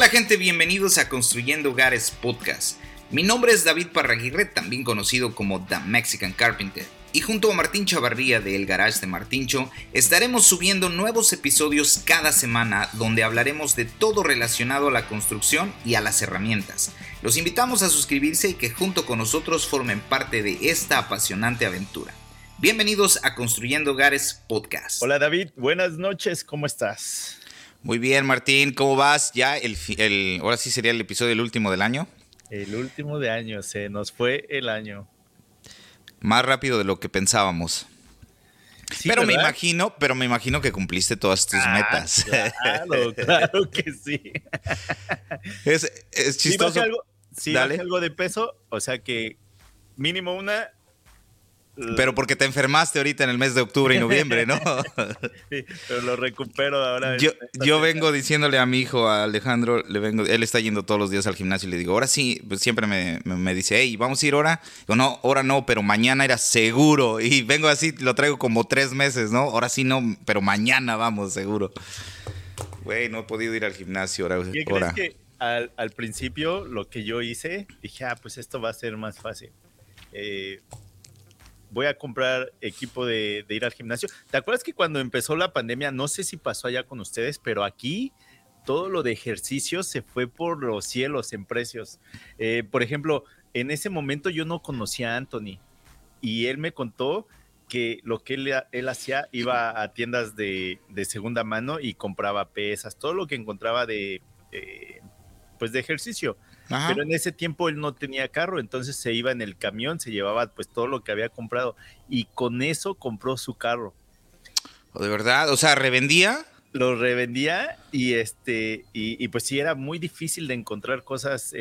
Hola gente, bienvenidos a Construyendo Hogares Podcast. Mi nombre es David Parraguirre, también conocido como The Mexican Carpenter. Y junto a Martín Chavarría de El Garage de Martincho, estaremos subiendo nuevos episodios cada semana donde hablaremos de todo relacionado a la construcción y a las herramientas. Los invitamos a suscribirse y que junto con nosotros formen parte de esta apasionante aventura. Bienvenidos a Construyendo Hogares Podcast. Hola David, buenas noches, ¿cómo estás? Muy bien, Martín, ¿cómo vas? Ya el, el ahora sí sería el episodio del último del año. El último de año, se nos fue el año. Más rápido de lo que pensábamos. pero me imagino, pero me imagino que cumpliste todas tus ah, metas. Claro, claro que sí. Es, chistoso. Si algo, algo de peso, o sea que mínimo una pero porque te enfermaste ahorita en el mes de octubre y noviembre, ¿no? sí, pero lo recupero ahora. Yo, yo vengo diciéndole a mi hijo, a Alejandro, le vengo, él está yendo todos los días al gimnasio y le digo, ahora sí, pues siempre me, me, dice, hey, vamos a ir ahora. Digo, no, ahora no, pero mañana era seguro. Y vengo así, lo traigo como tres meses, ¿no? Ahora sí no, pero mañana vamos, seguro. Güey, no he podido ir al gimnasio ahora. ¿Qué crees que al, al principio lo que yo hice, dije, ah, pues esto va a ser más fácil. Eh, voy a comprar equipo de, ir al gimnasio. ¿Te acuerdas que cuando empezó la pandemia, no sé si pasó allá con ustedes, pero aquí todo lo de ejercicio se fue por los cielos en precios. Eh, por ejemplo, en ese momento yo no conocía a Anthony y él me contó que lo que él, hacía iba a tiendas de, segunda mano y compraba pesas, todo lo que encontraba de, pues de ejercicio. Pero en ese tiempo él no tenía carro, entonces se iba en el camión, se llevaba pues todo lo que había comprado y con eso compró su carro. ¿De verdad? O sea, ¿revendía? Lo revendía y este y, pues sí era muy difícil de encontrar cosas,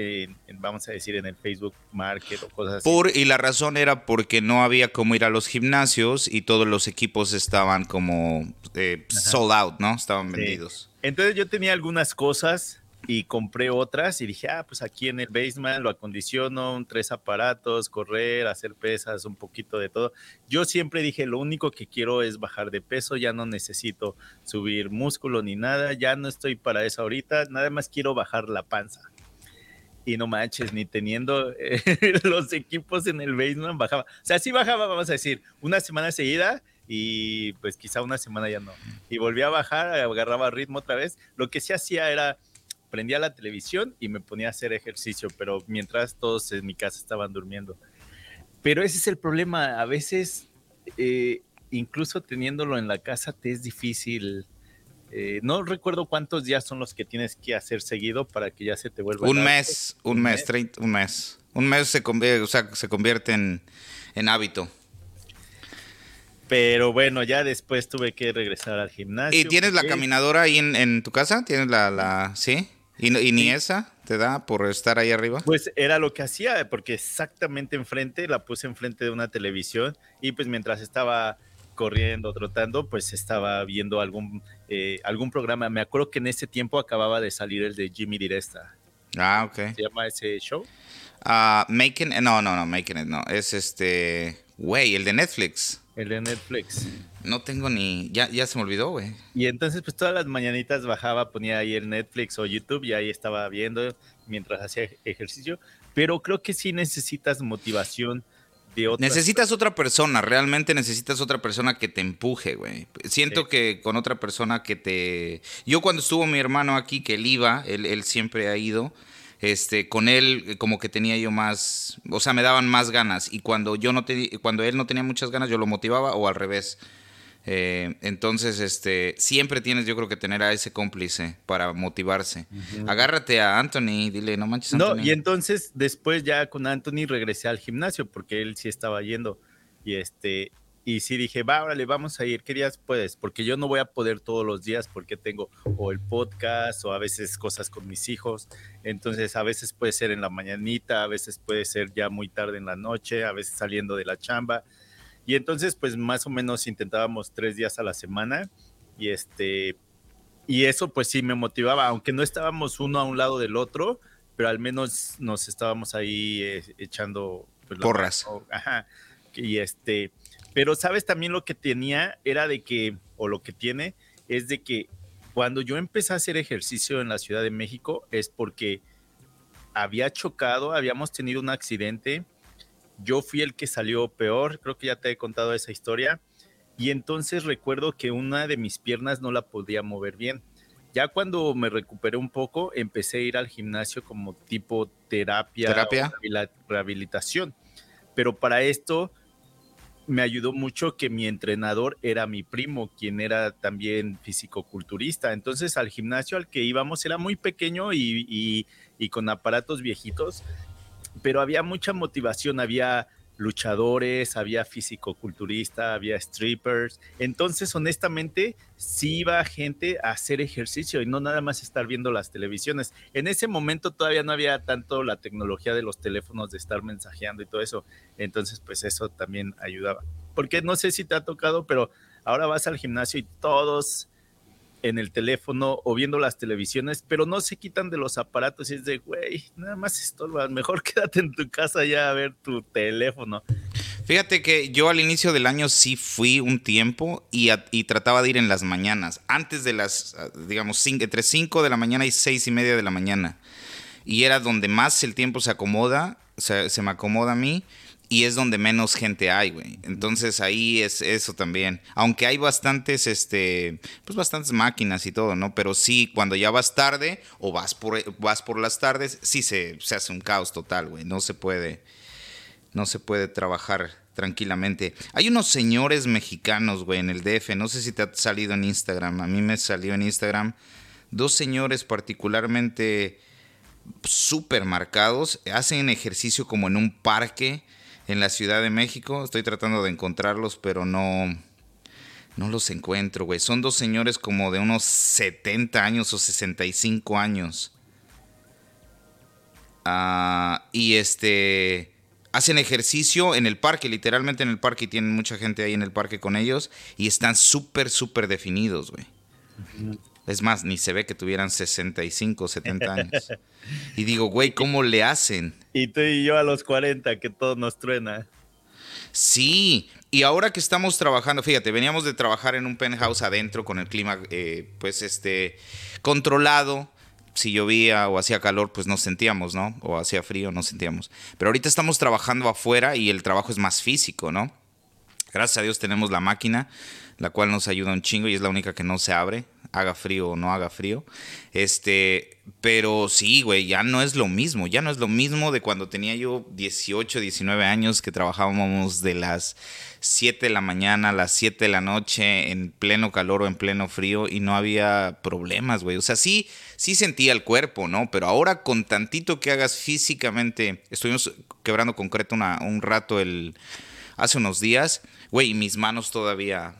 vamos a decir, en el Facebook Market o cosas así. Y la razón era porque no había como ir a los gimnasios y todos los equipos estaban como eh, sold out, ¿no? Estaban vendidos. Entonces yo tenía algunas cosas y compré otras y dije, ah, pues aquí en el basement lo acondiciono, tres aparatos, correr, hacer pesas, un poquito de todo. Yo siempre dije, lo único que quiero es bajar de peso, ya no necesito subir músculo ni nada, ya no estoy para eso ahorita, nada más quiero bajar la panza. Y no manches, ni teniendo los equipos en el basement bajaba. O sea, sí bajaba, vamos a decir, una semana seguida y pues quizá una semana ya no. Y volví a bajar, agarraba ritmo otra vez. Lo que sí hacía era prendía la televisión y me ponía a hacer ejercicio, pero mientras todos en mi casa estaban durmiendo. Pero ese es el problema, a veces, eh, incluso teniéndolo en la casa, te es difícil. Eh, no recuerdo cuántos días son los que tienes que hacer seguido para que ya se te vuelva. Un mes, un, mes, un mes. Un mes se convierte, o sea, se convierte en, hábito. Pero bueno, ya después tuve que regresar al gimnasio. ¿Y tienes la caminadora ahí en, en, tu casa? ¿Tienes la, la, sí? ¿Y, ni esa te da por estar ahí arriba? Pues era lo que hacía, porque exactamente enfrente, la puse enfrente de una televisión y pues mientras estaba corriendo, trotando, pues estaba viendo algún, eh, algún programa. Me acuerdo que en ese tiempo acababa de salir el de Jimmy Diresta. Ah, ok. ¿Se llama ese show? Ah, making, no, no, no, Making It, no. Es este, güey, el de Netflix. El de Netflix. No tengo ni. Ya, ya se me olvidó, güey. Y entonces, pues todas las mañanitas bajaba, ponía ahí el Netflix o YouTube y ahí estaba viendo mientras hacía ejercicio. Pero creo que sí necesitas motivación de otra. Necesitas otra persona, realmente necesitas otra persona que te empuje, güey. Siento que con otra persona que te. Yo cuando estuvo mi hermano aquí, que él iba, él, él siempre ha ido este, con él eh, como que tenía yo más, o sea, me daban más ganas y cuando yo no te, cuando él no tenía muchas ganas yo lo motivaba o al revés. Eh, entonces, este, siempre tienes, yo creo que tener a ese cómplice para motivarse. Agárrate a Anthony, dile, no manches. Anthony. No, y entonces después ya con Anthony regresé al gimnasio porque él sí estaba yendo y este, y sí dije, va, órale, vamos a ir. ¿Qué días puedes? Porque yo no voy a poder todos los días porque tengo o el podcast o a veces cosas con mis hijos. Entonces, a veces puede ser en la mañanita, a veces puede ser ya muy tarde en la noche, a veces saliendo de la chamba. Y entonces, pues más o menos intentábamos tres días a la semana. Y este, y eso pues sí me motivaba, aunque no estábamos uno a un lado del otro, pero al menos nos estábamos ahí eh, echando pues, porras. Ajá. Y este, pero sabes también lo que tenía era de que, o lo que tiene, es de que Cuando yo empecé a hacer ejercicio en la Ciudad de México es porque había chocado, habíamos tenido un accidente, yo fui el que salió peor, creo que ya te he contado esa historia, y entonces recuerdo que una de mis piernas no la podía mover bien. Ya cuando me recuperé un poco, empecé a ir al gimnasio como tipo terapia, ¿Terapia? rehabilitación. Pero para esto me ayudó mucho que mi entrenador era mi primo, quien era también fisicoculturista. Entonces al gimnasio al que íbamos era muy pequeño y, y con aparatos viejitos, pero había mucha motivación, había luchadores, había físico-culturista, había strippers. Entonces, honestamente, sí iba gente a hacer ejercicio y no nada más estar viendo las televisiones. En ese momento todavía no había tanto la tecnología de los teléfonos de estar mensajeando y todo eso. Entonces, pues eso también ayudaba. Porque no sé si te ha tocado, pero ahora vas al gimnasio y todos en el teléfono o viendo las televisiones, pero no se quitan de los aparatos y es de, güey, nada más estorbas, mejor quédate en tu casa ya a ver tu teléfono. Fíjate que yo al inicio del año sí fui un tiempo y, trataba de ir en las mañanas, antes de las, digamos, entre 5 de la mañana y 6 y media de la mañana. Y era donde más el tiempo se acomoda, se me acomoda a mí y es donde menos gente hay, güey. Entonces ahí es eso también. Aunque hay bastantes, este, pues bastantes máquinas y todo, ¿no? Pero sí, cuando ya vas tarde o vas por, vas por las tardes, sí se, se hace un caos total, güey. No se puede, no se puede trabajar tranquilamente. Hay unos señores mexicanos, güey, en el DF. No sé si te ha salido en Instagram. A mí me salió en Instagram. Dos señores particularmente súper marcados. Hacen ejercicio como en un parque en la Ciudad de México. Estoy tratando de encontrarlos, pero no, no los encuentro, güey. Son dos señores como de unos 70 años o 65 años. Ah, y este hacen ejercicio en el parque, literalmente en el parque, y tienen mucha gente ahí en el parque con ellos, y están súper, súper definidos, güey. Es más, ni se ve que tuvieran 65 o 70 años. Y digo, güey, ¿cómo le hacen? Y tú y yo a los 40, que todo nos truena. Sí, y ahora que estamos trabajando, fíjate, veníamos de trabajar en un penthouse adentro con el clima, eh, pues, este, controlado. Si llovía o hacía calor, pues nos sentíamos, ¿no? O hacía frío, nos sentíamos. Pero ahorita estamos trabajando afuera y el trabajo es más físico, ¿no? Gracias a Dios tenemos la máquina, la cual nos ayuda un chingo y es la única que no se abre haga frío o no haga frío. Este, pero sí, güey, ya no es lo mismo, ya no es lo mismo de cuando tenía yo 18, 19 años que trabajábamos de las 7 de la mañana a las 7 de la noche en pleno calor o en pleno frío y no había problemas, güey. O sea, sí, sí sentía el cuerpo, ¿no? Pero ahora con tantito que hagas físicamente, estuvimos quebrando concreto un rato el, hace unos días, güey, mis manos todavía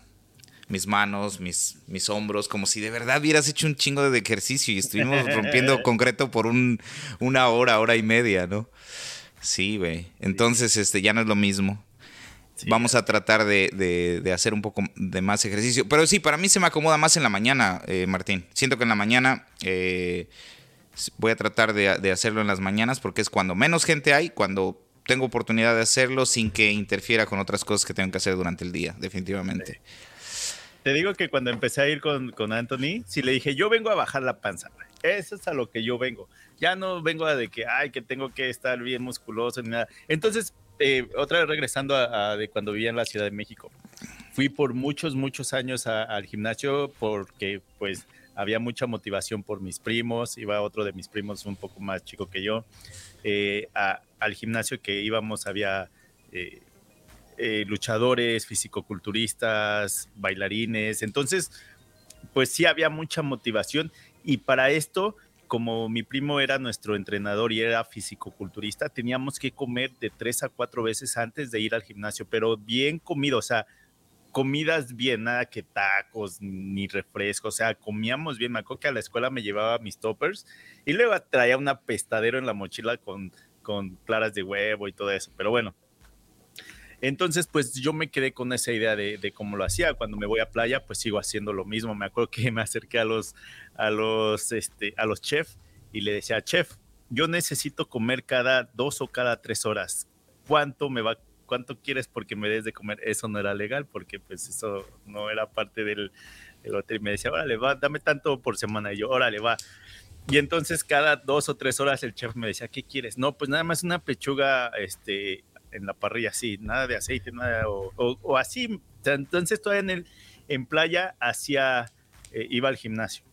mis manos, mis, mis hombros, como si de verdad hubieras hecho un chingo de ejercicio y estuvimos rompiendo concreto por un, una hora, hora y media, ¿no? Sí, güey. Entonces, este, ya no es lo mismo. Vamos a tratar de, de, hacer un poco de más ejercicio. Pero sí, para mí se me acomoda más en la mañana, eh, Martín. Siento que en la mañana eh, voy a tratar de, de hacerlo en las mañanas porque es cuando menos gente hay, cuando tengo oportunidad de hacerlo sin que interfiera con otras cosas que tengo que hacer durante el día, definitivamente. Te digo que cuando empecé a ir con, con Anthony, sí le dije, yo vengo a bajar la panza. Eso es a lo que yo vengo. Ya no vengo a de que, ay, que tengo que estar bien musculoso ni nada. Entonces, eh, otra vez regresando a, de cuando vivía en la Ciudad de México. Fui por muchos, muchos años al gimnasio porque pues había mucha motivación por mis primos. Iba otro de mis primos un poco más chico que yo. Eh, al gimnasio que íbamos había... Eh, eh, luchadores, fisicoculturistas, bailarines. Entonces, pues sí había mucha motivación y para esto, como mi primo era nuestro entrenador y era fisicoculturista, teníamos que comer de tres a cuatro veces antes de ir al gimnasio, pero bien comido, o sea, comidas bien, nada que tacos ni refrescos, o sea, comíamos bien. Me acuerdo que a la escuela me llevaba mis toppers y luego traía un apestadero en la mochila con, con claras de huevo y todo eso, pero bueno, entonces, pues yo me quedé con esa idea de, cómo lo hacía. Cuando me voy a playa, pues sigo haciendo lo mismo. Me acuerdo que me acerqué a los, a los, este, a los chefs y le decía, chef, yo necesito comer cada dos o cada tres horas. ¿Cuánto me va, cuánto quieres porque me des de comer? Eso no era legal porque pues eso no era parte del, el otro y me decía, órale, va, dame tanto por semana. Y yo, órale, va. Y entonces cada dos o tres horas el chef me decía, ¿qué quieres? No, pues nada más una pechuga este, en la parrilla, así, nada de aceite, nada, o, así. Entonces todavía en, en playa hacía, eh, iba al gimnasio.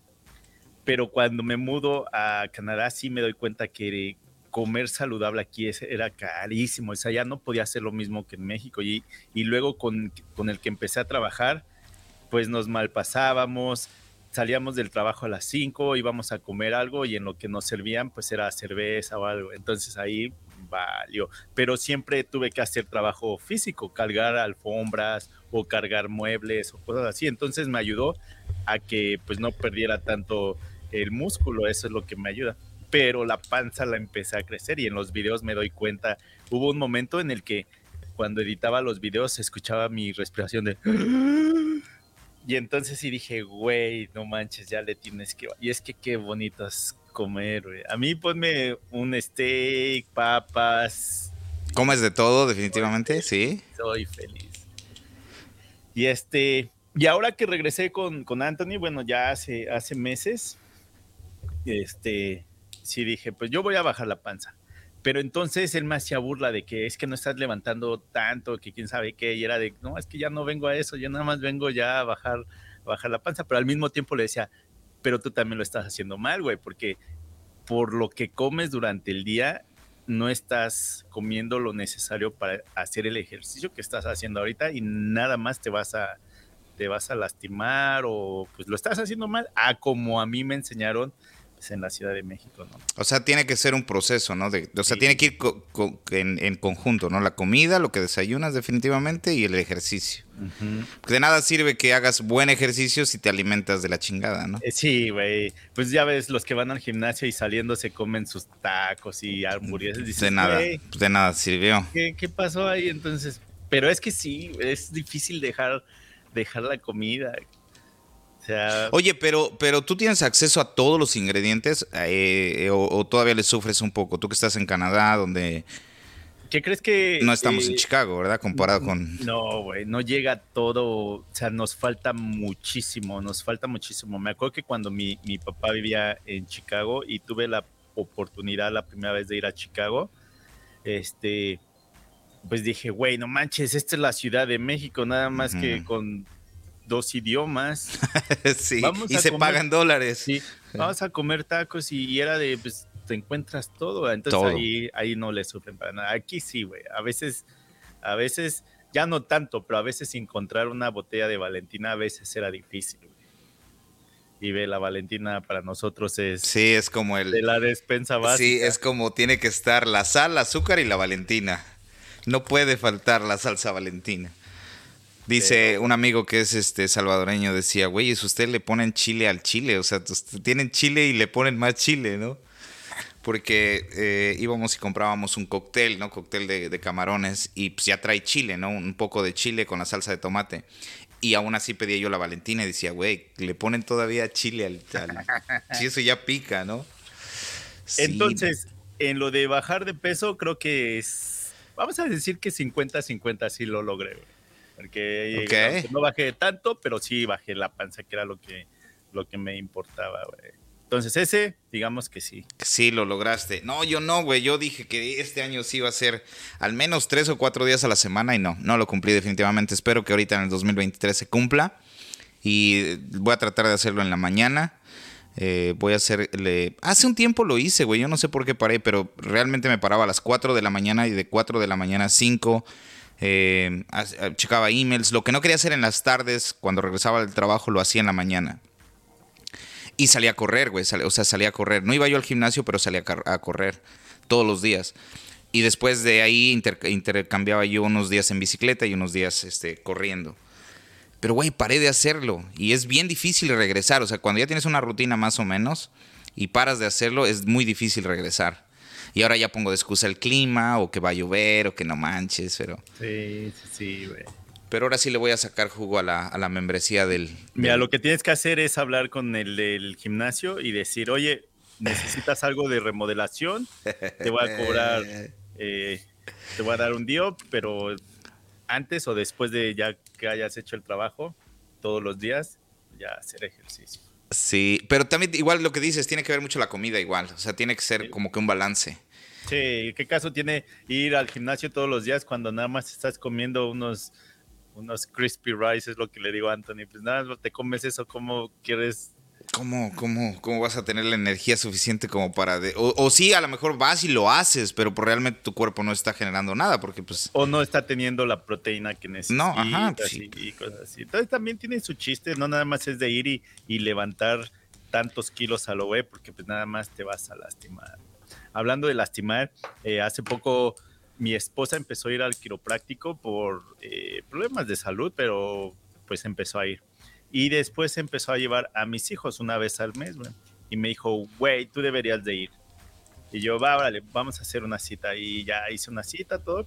Pero cuando me mudo a Canadá sí me doy cuenta que comer saludable aquí era carísimo, o sea, ya no podía hacer lo mismo que en México. Y, y luego con, con el que empecé a trabajar, pues nos malpasábamos, salíamos del trabajo a las 5, íbamos a comer algo y en lo que nos servían pues era cerveza o algo. Entonces ahí valió. Pero siempre tuve que hacer trabajo físico, cargar alfombras o cargar muebles o cosas así. Entonces me ayudó a que pues no perdiera tanto el músculo, eso es lo que me ayuda. Pero la panza la empecé a crecer y en los videos me doy cuenta, hubo un momento en el que cuando editaba los videos escuchaba mi respiración de y entonces sí dije, güey, no manches, ya le tienes que... Y es que qué bonito es comer, güey. A mí ponme un steak, papas. ¿Comes de todo, definitivamente? Sí. Soy feliz. Y este... Y ahora que regresé con, con Anthony, bueno, ya hace, hace meses, este, sí dije, pues yo voy a bajar la panza. Pero entonces él me hacía burla de que es que no estás levantando tanto, que quién sabe qué, y era de, no, es que ya no vengo a eso, yo nada más vengo ya a bajar, bajar la panza, pero al mismo tiempo le decía, pero tú también lo estás haciendo mal, güey, porque por lo que comes durante el día, no estás comiendo lo necesario para hacer el ejercicio que estás haciendo ahorita y nada más te vas a, te vas a lastimar o pues lo estás haciendo mal, a como a mí me enseñaron en la Ciudad de México, ¿no? O sea, tiene que ser un proceso, ¿no? o sea, tiene que ir en, conjunto, ¿no? La comida, lo que desayunas definitivamente y el ejercicio. De nada sirve que hagas buen ejercicio si te alimentas de la chingada, ¿no? Eh, sí, güey. Pues ya ves, los que van al gimnasio y saliendo se comen sus tacos y hamburguesas. de nada, de nada sirvió. ¿qué, ¿Qué pasó ahí entonces? Pero es que sí, es difícil dejar, dejar la comida. Oye, pero, pero tú tienes acceso a todos los ingredientes eh, o, todavía le sufres un poco. Tú que estás en Canadá, donde... ¿Qué crees que...? No estamos en eh, Chicago, ¿verdad? Comparado con... No, güey, no llega todo, o sea, nos falta muchísimo, nos falta muchísimo. Me acuerdo que cuando mi, mi papá vivía en Chicago y tuve la oportunidad la primera vez de ir a Chicago, este, pues dije, güey, no manches, esta es la Ciudad de México, nada más que con dos idiomas. sí, y se pagan dólares. Sí, vamos a comer tacos y, era de, pues, te encuentras todo. Entonces Ahí, ahí no le sufren para nada. Aquí sí, güey. A veces, a veces, ya no tanto, pero a veces encontrar una botella de Valentina a veces era difícil, Y ve, la Valentina para nosotros es. Sí, es como el. De la despensa básica. Sí, es como tiene que estar la sal, el azúcar y la Valentina. No puede faltar la salsa Valentina. Dice un amigo que es este salvadoreño, decía, güey, es usted le ponen chile al chile, o sea, tienen chile y le ponen más chile, ¿no? Porque eh, íbamos y comprábamos un cóctel, ¿no? Cóctel de, camarones y pues ya trae chile, ¿no? Un poco de chile con la salsa de tomate. Y aún así pedía yo la Valentina y decía, güey, le ponen todavía chile al... sí, eso ya pica, ¿no? Entonces, en lo de bajar de peso, creo que es... Vamos a decir que 50-50 sí lo logré, güey. Porque no bajé tanto, pero sí bajé la panza, que era lo que, lo que me importaba, güey. Entonces ese, digamos que sí. Sí, lo lograste. No, yo no, güey. Yo dije que este año sí iba a ser al menos tres o cuatro días a la semana y no, no lo cumplí definitivamente. Espero que ahorita en el 2023 se cumpla y voy a tratar de hacerlo en la mañana. Eh, voy a hacerle... Hace un tiempo lo hice, güey. Yo no sé por qué paré, pero realmente me paraba a las 4 de la mañana y de 4 de la mañana a 5 eh, checaba emails. Lo que no quería hacer en las tardes, cuando regresaba del trabajo, lo hacía en la mañana. Y salía a correr, güey. o sea, salía a correr. No iba yo al gimnasio, pero salía a, correr todos los días. Y después de ahí intercambiaba yo unos días en bicicleta y unos días este, corriendo. Pero, güey, paré de hacerlo. Y es bien difícil regresar. O sea, cuando ya tienes una rutina más o menos y paras de hacerlo, es muy difícil regresar. Y ahora ya pongo de excusa el clima o que va a llover o que no manches, pero... Sí, sí, sí, güey. Pero ahora sí le voy a sacar jugo a la, a la membresía del, Mira, lo que tienes que hacer es hablar con el del gimnasio y decir, oye, necesitas algo de remodelación, te voy a cobrar, eh, te voy a dar un día, pero antes o después de ya que hayas hecho el trabajo, todos los días, ya hacer ejercicio. Sí, pero también igual lo que dices, tiene que ver mucho la comida igual, o sea, tiene que ser como que un balance. Sí, ¿qué caso tiene ir al gimnasio todos los días cuando nada más estás comiendo unos, unos crispy rice, es lo que le digo a Anthony? Pues nada, te comes eso, ¿cómo quieres ¿Cómo, cómo, ¿Cómo vas a tener la energía suficiente como para... o, o, sí, a lo mejor vas y lo haces, pero pues realmente tu cuerpo no está generando nada porque pues... O no está teniendo la proteína que necesita. No, ajá. Pues y, cosas así. Entonces también tiene su chiste, no nada más es de ir y, y levantar tantos kilos a lo güey porque pues nada más te vas a lastimar. Hablando de lastimar, eh, hace poco mi esposa empezó a ir al quiropráctico por eh, problemas de salud, pero pues empezó a ir. Y después empezó a llevar a mis hijos una vez al mes, güey. Y me dijo, güey, tú deberías de ir. Y yo, va, vale, vamos a hacer una cita. Y ya hice una cita, todo.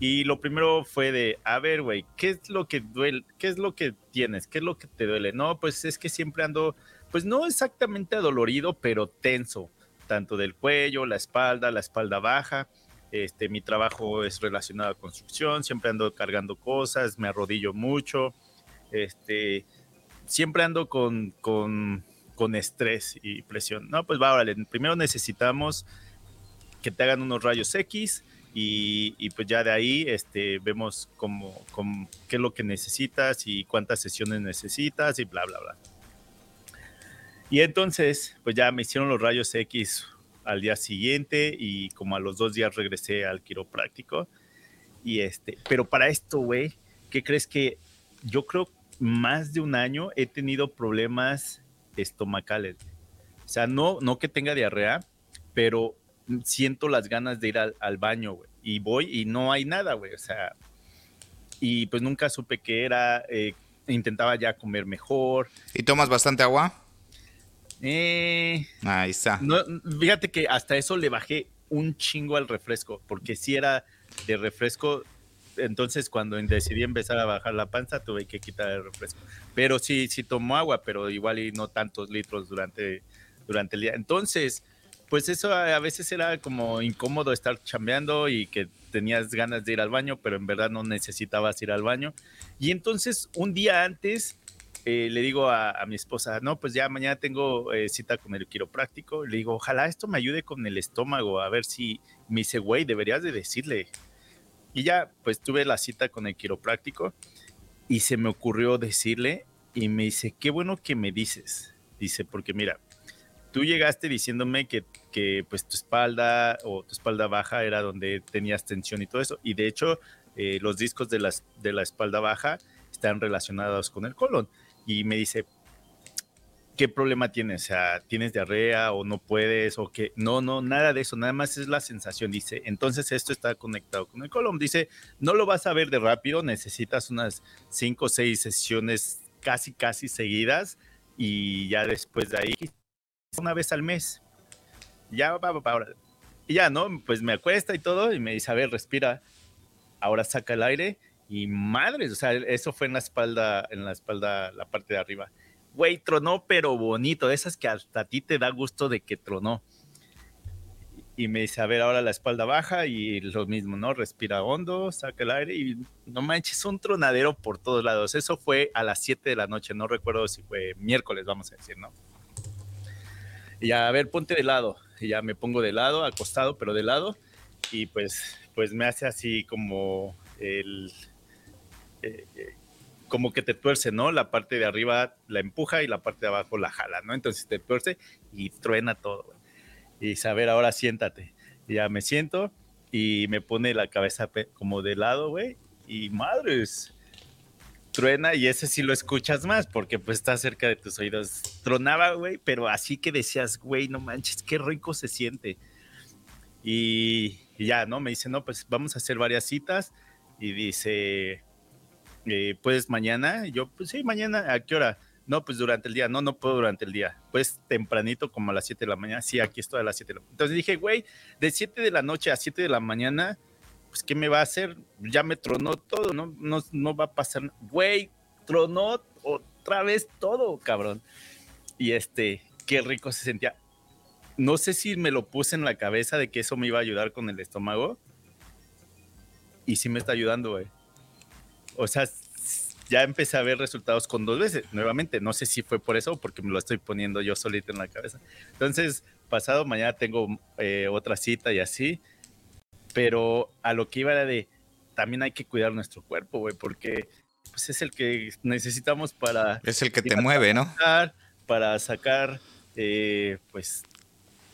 Y lo primero fue de, a ver, güey, ¿qué es lo que duele? ¿Qué es lo que tienes? ¿Qué es lo que te duele? No, pues es que siempre ando, pues no exactamente adolorido, pero tenso, tanto del cuello, la espalda, la espalda baja. Este, mi trabajo es relacionado a construcción, siempre ando cargando cosas, me arrodillo mucho. Este, siempre ando con, con, con estrés y presión. No, pues va, vale, primero necesitamos que te hagan unos rayos X y, y pues ya de ahí este, vemos cómo, cómo, qué es lo que necesitas y cuántas sesiones necesitas y bla, bla, bla. Y entonces, pues ya me hicieron los rayos X al día siguiente y como a los dos días regresé al quiropráctico. Y este, pero para esto, güey, ¿qué crees que yo creo más de un año he tenido problemas estomacales. O sea, no, no que tenga diarrea, pero siento las ganas de ir al, al baño, güey. Y voy y no hay nada, güey. O sea, y pues nunca supe qué era. Eh, intentaba ya comer mejor. ¿Y tomas bastante agua? Eh, Ahí está. No, fíjate que hasta eso le bajé un chingo al refresco, porque si era de refresco, entonces cuando decidí empezar a bajar la panza tuve que quitar el refresco. Pero sí, sí tomo agua, pero igual y no tantos litros durante, durante el día. Entonces, pues eso a, veces era como incómodo estar chambeando y que tenías ganas de ir al baño, pero en verdad no necesitabas ir al baño. Y entonces un día antes eh, le digo a, a, mi esposa, no, pues ya mañana tengo eh, cita con el quiropráctico. Le digo, ojalá esto me ayude con el estómago, a ver si me dice, güey, deberías de decirle. Y ya, pues tuve la cita con el quiropráctico y se me ocurrió decirle y me dice, qué bueno que me dices. Dice, porque mira, tú llegaste diciéndome que, que pues tu espalda o tu espalda baja era donde tenías tensión y todo eso. Y de hecho, eh, los discos de, las, de la espalda baja están relacionados con el colon. Y me dice, ¿qué problema tienes? O sea, ¿tienes diarrea o no puedes? O que no, no, nada de eso, nada más es la sensación. Dice, entonces esto está conectado con el colon. Dice, no lo vas a ver de rápido, necesitas unas cinco o seis sesiones casi, casi seguidas y ya después de ahí, una vez al mes. Ya, va, ahora. Y ya, ¿no? Pues me acuesta y todo y me dice, a ver, respira. Ahora saca el aire y madres, o sea, eso fue en la espalda, en la espalda, la parte de arriba güey, tronó, pero bonito, esas que hasta a ti te da gusto de que tronó. Y me dice, a ver, ahora la espalda baja y lo mismo, ¿no? Respira hondo, saca el aire y no manches, un tronadero por todos lados. Eso fue a las 7 de la noche, no recuerdo si fue miércoles, vamos a decir, ¿no? Y ya, a ver, ponte de lado. Y ya me pongo de lado, acostado, pero de lado. Y pues, pues me hace así como el... Eh, eh, como que te tuerce, ¿no? La parte de arriba la empuja y la parte de abajo la jala, ¿no? Entonces te tuerce y truena todo. Güey. Y ver, ahora siéntate. Y ya me siento y me pone la cabeza como de lado, güey. Y madres, truena y ese sí lo escuchas más porque pues está cerca de tus oídos. Tronaba, güey, pero así que decías, güey, no manches, qué rico se siente. Y, y ya, ¿no? Me dice, no, pues vamos a hacer varias citas. Y dice, eh, ¿puedes mañana? Yo, pues sí, mañana, ¿a qué hora? No, pues durante el día, no, no puedo durante el día. Pues tempranito, como a las 7 de la mañana. Sí, aquí estoy a las 7 de la mañana. Entonces dije, güey, de 7 de la noche a 7 de la mañana, pues ¿qué me va a hacer? Ya me tronó todo, ¿no? No, no va a pasar. Güey, tronó otra vez todo, cabrón. Y este, qué rico se sentía. No sé si me lo puse en la cabeza de que eso me iba a ayudar con el estómago. Y sí me está ayudando, güey. O sea, ya empecé a ver resultados con dos veces, nuevamente. No sé si fue por eso o porque me lo estoy poniendo yo solito en la cabeza. Entonces, pasado mañana tengo eh, otra cita y así. Pero a lo que iba era de, también hay que cuidar nuestro cuerpo, güey, porque pues, es el que necesitamos para... Es el que te mueve, ¿no? Para sacar, eh, pues,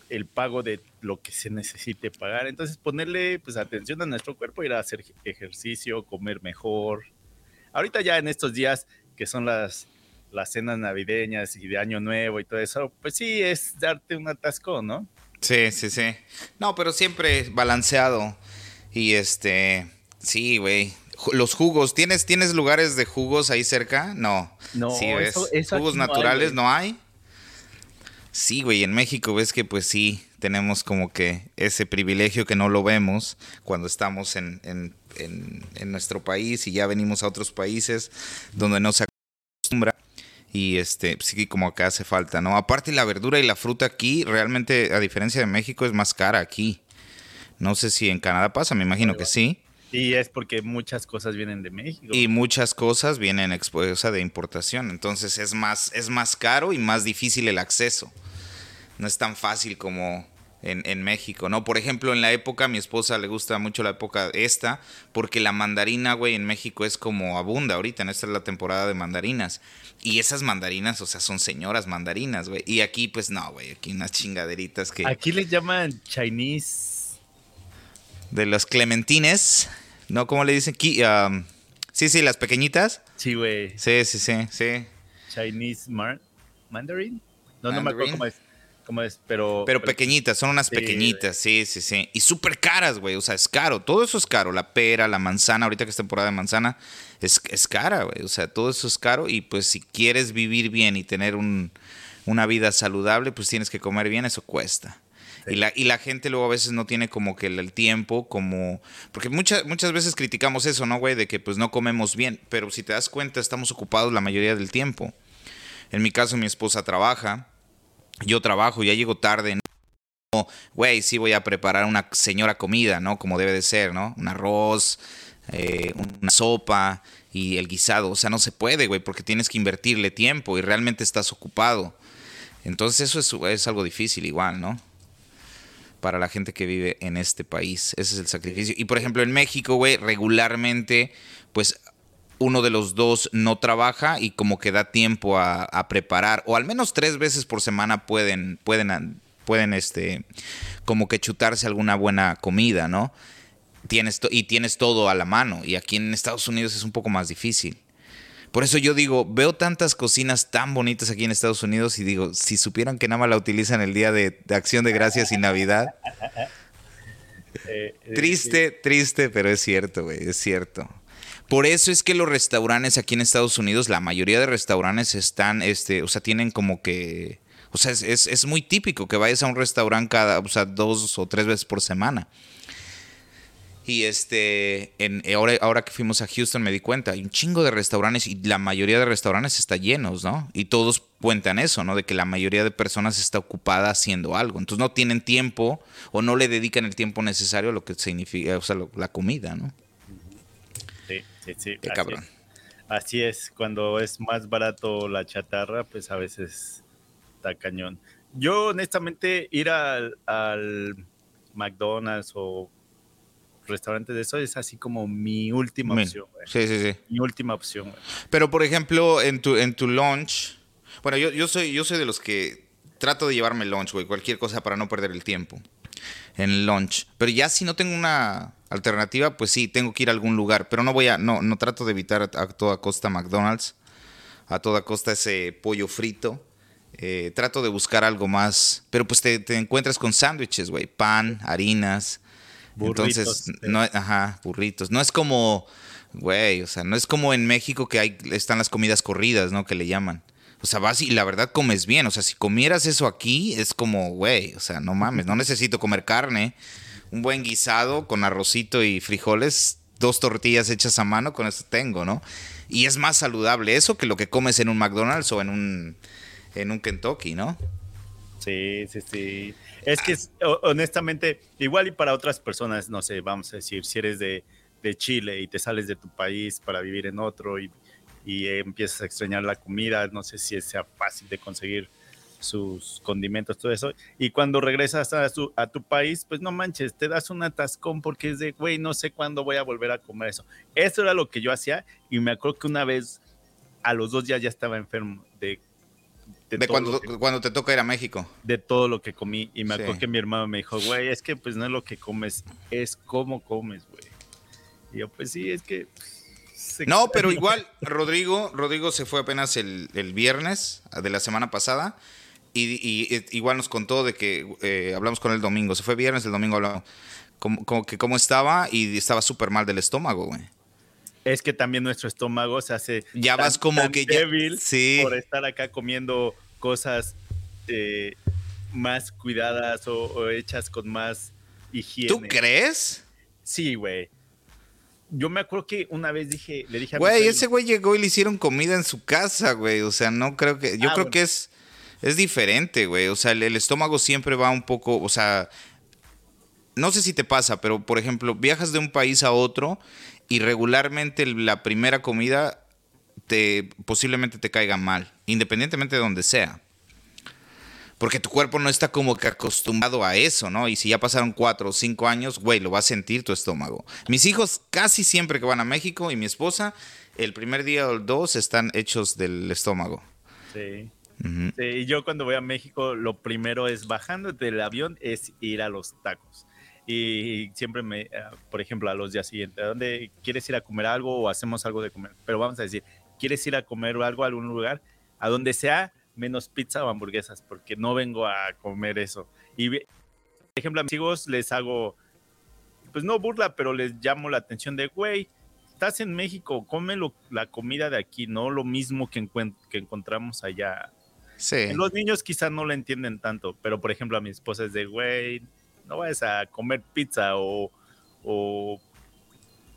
el pago de lo que se necesite pagar. Entonces, ponerle, pues, atención a nuestro cuerpo, ir a hacer ejercicio, comer mejor, Ahorita ya en estos días que son las, las cenas navideñas y de Año Nuevo y todo eso, pues sí, es darte un atasco, ¿no? Sí, sí, sí. No, pero siempre balanceado. Y este, sí, güey. Los jugos, ¿tienes, ¿tienes lugares de jugos ahí cerca? No. No, sí, ¿ves? jugos naturales no hay. Sí, güey, en México ves que pues sí, tenemos como que ese privilegio que no lo vemos cuando estamos en, en en, nuestro país y ya venimos a otros países donde no se acostumbra y este sí como acá hace falta, ¿no? Aparte la verdura y la fruta aquí realmente a diferencia de México es más cara aquí. No sé si en Canadá pasa, me imagino que sí. Y es porque muchas cosas vienen de México. Y muchas cosas vienen expuesta de importación, entonces es más es más caro y más difícil el acceso. No es tan fácil como en, México, ¿no? Por ejemplo, en la época, a mi esposa le gusta mucho la época esta, porque la mandarina, güey, en México es como abunda ahorita, en esta es la temporada de mandarinas. Y esas mandarinas, o sea, son señoras mandarinas, güey. Y aquí, pues no, güey, aquí unas chingaderitas que... Aquí les llaman Chinese. De los clementines, ¿no? ¿Cómo le dicen? Um, sí, sí, las pequeñitas. Sí, güey. Sí, sí, sí, sí. Chinese Mandarin. No, no me acuerdo cómo es pero, pero... pequeñitas, son unas pequeñitas, sí, sí, sí. Y súper caras, güey. O sea, es caro. Todo eso es caro. La pera, la manzana, ahorita que es temporada de manzana, es, es cara, güey. O sea, todo eso es caro. Y pues si quieres vivir bien y tener un, una vida saludable, pues tienes que comer bien, eso cuesta. Y, la, y la gente luego a veces no tiene como que el, tiempo, como... Porque muchas, muchas veces criticamos eso, ¿no, güey? De que pues no comemos bien. Pero si te das cuenta, estamos ocupados la mayoría del tiempo. En mi caso, mi esposa trabaja yo trabajo, ya llego tarde, ¿no? Güey, sí voy a preparar una señora comida, ¿no? Como debe de ser, ¿no? Un arroz, eh, una sopa y el guisado. O sea, no se puede, güey, porque tienes que invertirle tiempo y realmente estás ocupado. Entonces eso es, es algo difícil igual, ¿no? Para la gente que vive en este país. Ese es el sacrificio. Y por ejemplo, en México, güey, regularmente, pues uno de los dos no trabaja y como que da tiempo a, preparar, o al menos tres veces por semana pueden, pueden, pueden este, como que chutarse alguna buena comida, ¿no? Tienes y tienes todo a la mano, y aquí en Estados Unidos es un poco más difícil. Por eso yo digo, veo tantas cocinas tan bonitas aquí en Estados Unidos y digo, si supieran que nada más la utilizan el día de, acción de gracias y Navidad. Eh, eh, triste, triste, pero es cierto, güey, es cierto. Por eso es que los restaurantes aquí en Estados Unidos, la mayoría de restaurantes están, este, o sea, tienen como que, o sea, es, muy típico que vayas a un restaurante cada, o sea, dos o tres veces por semana. Y este, en, ahora, ahora que fuimos a Houston me di cuenta, hay un chingo de restaurantes y la mayoría de restaurantes está llenos, ¿no? Y todos cuentan eso, ¿no? De que la mayoría de personas está ocupada haciendo algo. Entonces no tienen tiempo o no le dedican el tiempo necesario a lo que significa, o sea, la comida, ¿no? sí, Qué así cabrón. Es. Así es, cuando es más barato la chatarra, pues a veces está cañón. Yo honestamente ir al, McDonald's o restaurante de eso es así como mi última opción. Sí, sí, sí. Mi última opción. Pero por ejemplo, en tu, en tu lunch, bueno, yo, yo, soy, yo soy de los que trato de llevarme lunch, güey, cualquier cosa para no perder el tiempo en el lunch. Pero ya si no tengo una alternativa, pues sí, tengo que ir a algún lugar. Pero no voy a, no, no trato de evitar a, toda costa McDonald's, a toda costa ese pollo frito. Eh, trato de buscar algo más. Pero pues te, encuentras con sándwiches, güey. Pan, harinas. Entonces, no, ajá, burritos. No es como, güey, o sea, no es como en México que hay, están las comidas corridas, ¿no? Que le llaman. O sea, vas y la verdad comes bien. O sea, si comieras eso aquí, es como, güey, o sea, no mames, no necesito comer carne un buen guisado con arrocito y frijoles, dos tortillas hechas a mano, con eso tengo, ¿no? Y es más saludable eso que lo que comes en un McDonald's o en un, en un Kentucky, ¿no? Sí, sí, sí. Es que honestamente, igual y para otras personas, no sé, vamos a decir, si eres de, Chile y te sales de tu país para vivir en otro y, y empiezas a extrañar la comida, no sé si sea fácil de conseguir sus condimentos, todo eso. Y cuando regresas a, a tu país, pues no manches, te das un atascón porque es de, güey, no sé cuándo voy a volver a comer eso. Eso era lo que yo hacía y me acuerdo que una vez, a los dos días ya estaba enfermo de... De, cuando, cuando te toca ir a México. De todo lo que comí. Y me acuerdo que mi hermano me dijo, güey, es que pues no es lo que comes, es cómo comes, güey. Y yo, pues sí, es que... No, pero igual, Rodrigo, Rodrigo se fue apenas el, el viernes de la semana pasada y, igual nos contó de que eh, hablamos con él el domingo. Se fue viernes, el domingo hablamos. Como, que cómo estaba y estaba súper mal del estómago, güey. Es que también nuestro estómago se hace. Ya vas como que débil por estar acá comiendo cosas eh, más cuidadas o, hechas con más higiene. ¿Tú crees? Sí, güey. Yo me acuerdo que una vez dije, le dije a Güey, ese güey llegó y le hicieron comida en su casa, güey. O sea, no creo que. Yo ah, creo que es es diferente, güey. O sea, el, estómago siempre va un poco, o sea, no sé si te pasa, pero por ejemplo, viajas de un país a otro y regularmente la primera comida te posiblemente te caiga mal, independientemente de donde sea. Porque tu cuerpo no está como que acostumbrado a eso, ¿no? Y si ya pasaron cuatro o cinco años, güey, lo va a sentir tu estómago. Mis hijos casi siempre que van a México y mi esposa, el primer día o dos están hechos del estómago. Sí y yo cuando voy a México, lo primero es bajando del avión, es ir a los tacos. Y siempre me, ah, por ejemplo, a los días siguientes, ¿a dónde quieres ir a comer algo o hacemos algo de comer? Pero vamos a decir, ¿quieres ir a comer algo a algún lugar? A donde sea, menos pizza o hamburguesas, porque no vengo a comer eso. Y, por ejemplo, a mis hijos les hago, pues no burla, pero les llamo la atención de, güey, estás en México, come la comida de aquí, no lo mismo que, que encontramos allá los niños quizás no lo entienden tanto, pero por ejemplo a mi esposa es de, güey, no vayas a comer pizza o,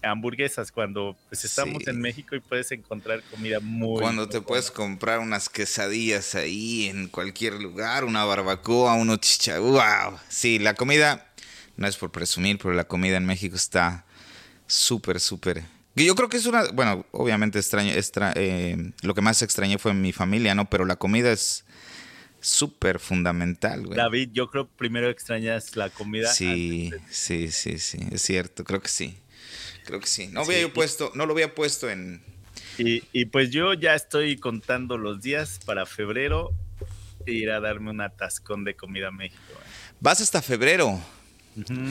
hamburguesas cuando pues estamos en México y puedes encontrar comida muy cuando te puedes comprar unas quesadillas ahí en cualquier lugar una barbacoa uno chicha wow sí la comida no es por presumir pero la comida en México está súper súper. Yo creo que es una, bueno, obviamente extraño, eh, lo que más extrañé fue mi familia, ¿no? Pero la comida es súper fundamental, güey. David, yo creo primero extrañas la comida. Sí, sí, sí, sí, es cierto, creo que sí. Creo que sí. No, Había puesto, no lo había puesto en... Y, pues yo ya estoy contando los días para febrero ir a darme un atascón de comida a México. Vas hasta febrero.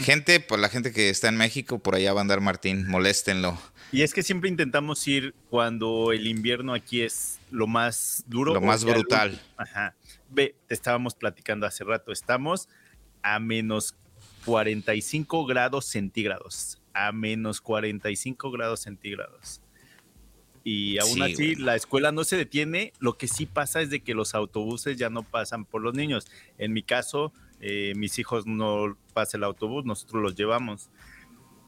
Gente, por la gente que está en México, por allá va a andar Martín, moléstenlo. Y es que siempre intentamos ir cuando el invierno aquí es lo más duro. Lo más brutal. Ajá. Ve, te estábamos platicando hace rato, estamos a menos 45 grados centígrados. A menos 45 grados centígrados. Y aún así, la escuela no se detiene. Lo que sí pasa es de que los autobuses ya no pasan por los niños. En mi caso, eh, mis hijos no pasan el autobús, nosotros los llevamos.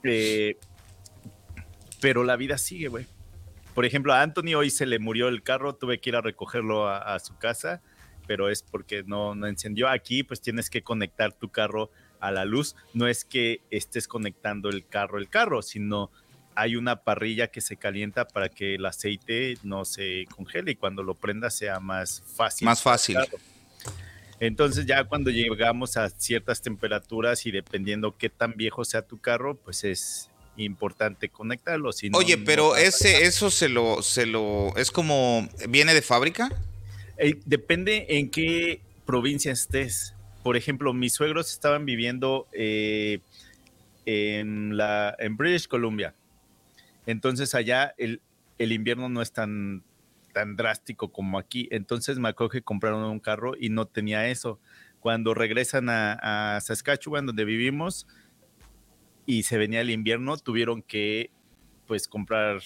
Eh, pero la vida sigue, güey. Por ejemplo, a Anthony hoy se le murió el carro, tuve que ir a recogerlo a, su casa, pero es porque no, no encendió. Aquí pues tienes que conectar tu carro a la luz. No es que estés conectando el carro al carro, sino hay una parrilla que se calienta para que el aceite no se congele y cuando lo prenda sea más fácil. Más fácil. Entonces ya cuando llegamos a ciertas temperaturas y dependiendo qué tan viejo sea tu carro, pues es, importante conectarlo. Oye, pero ese, eso se lo, se lo, es como, ¿viene de fábrica? Eh, depende en qué provincia estés. Por ejemplo, mis suegros estaban viviendo eh, en, la, en British Columbia. Entonces allá el, el invierno no es tan, tan drástico como aquí. Entonces me acuerdo que compraron un carro y no tenía eso. Cuando regresan a, a Saskatchewan, donde vivimos, y se venía el invierno, tuvieron que pues comprar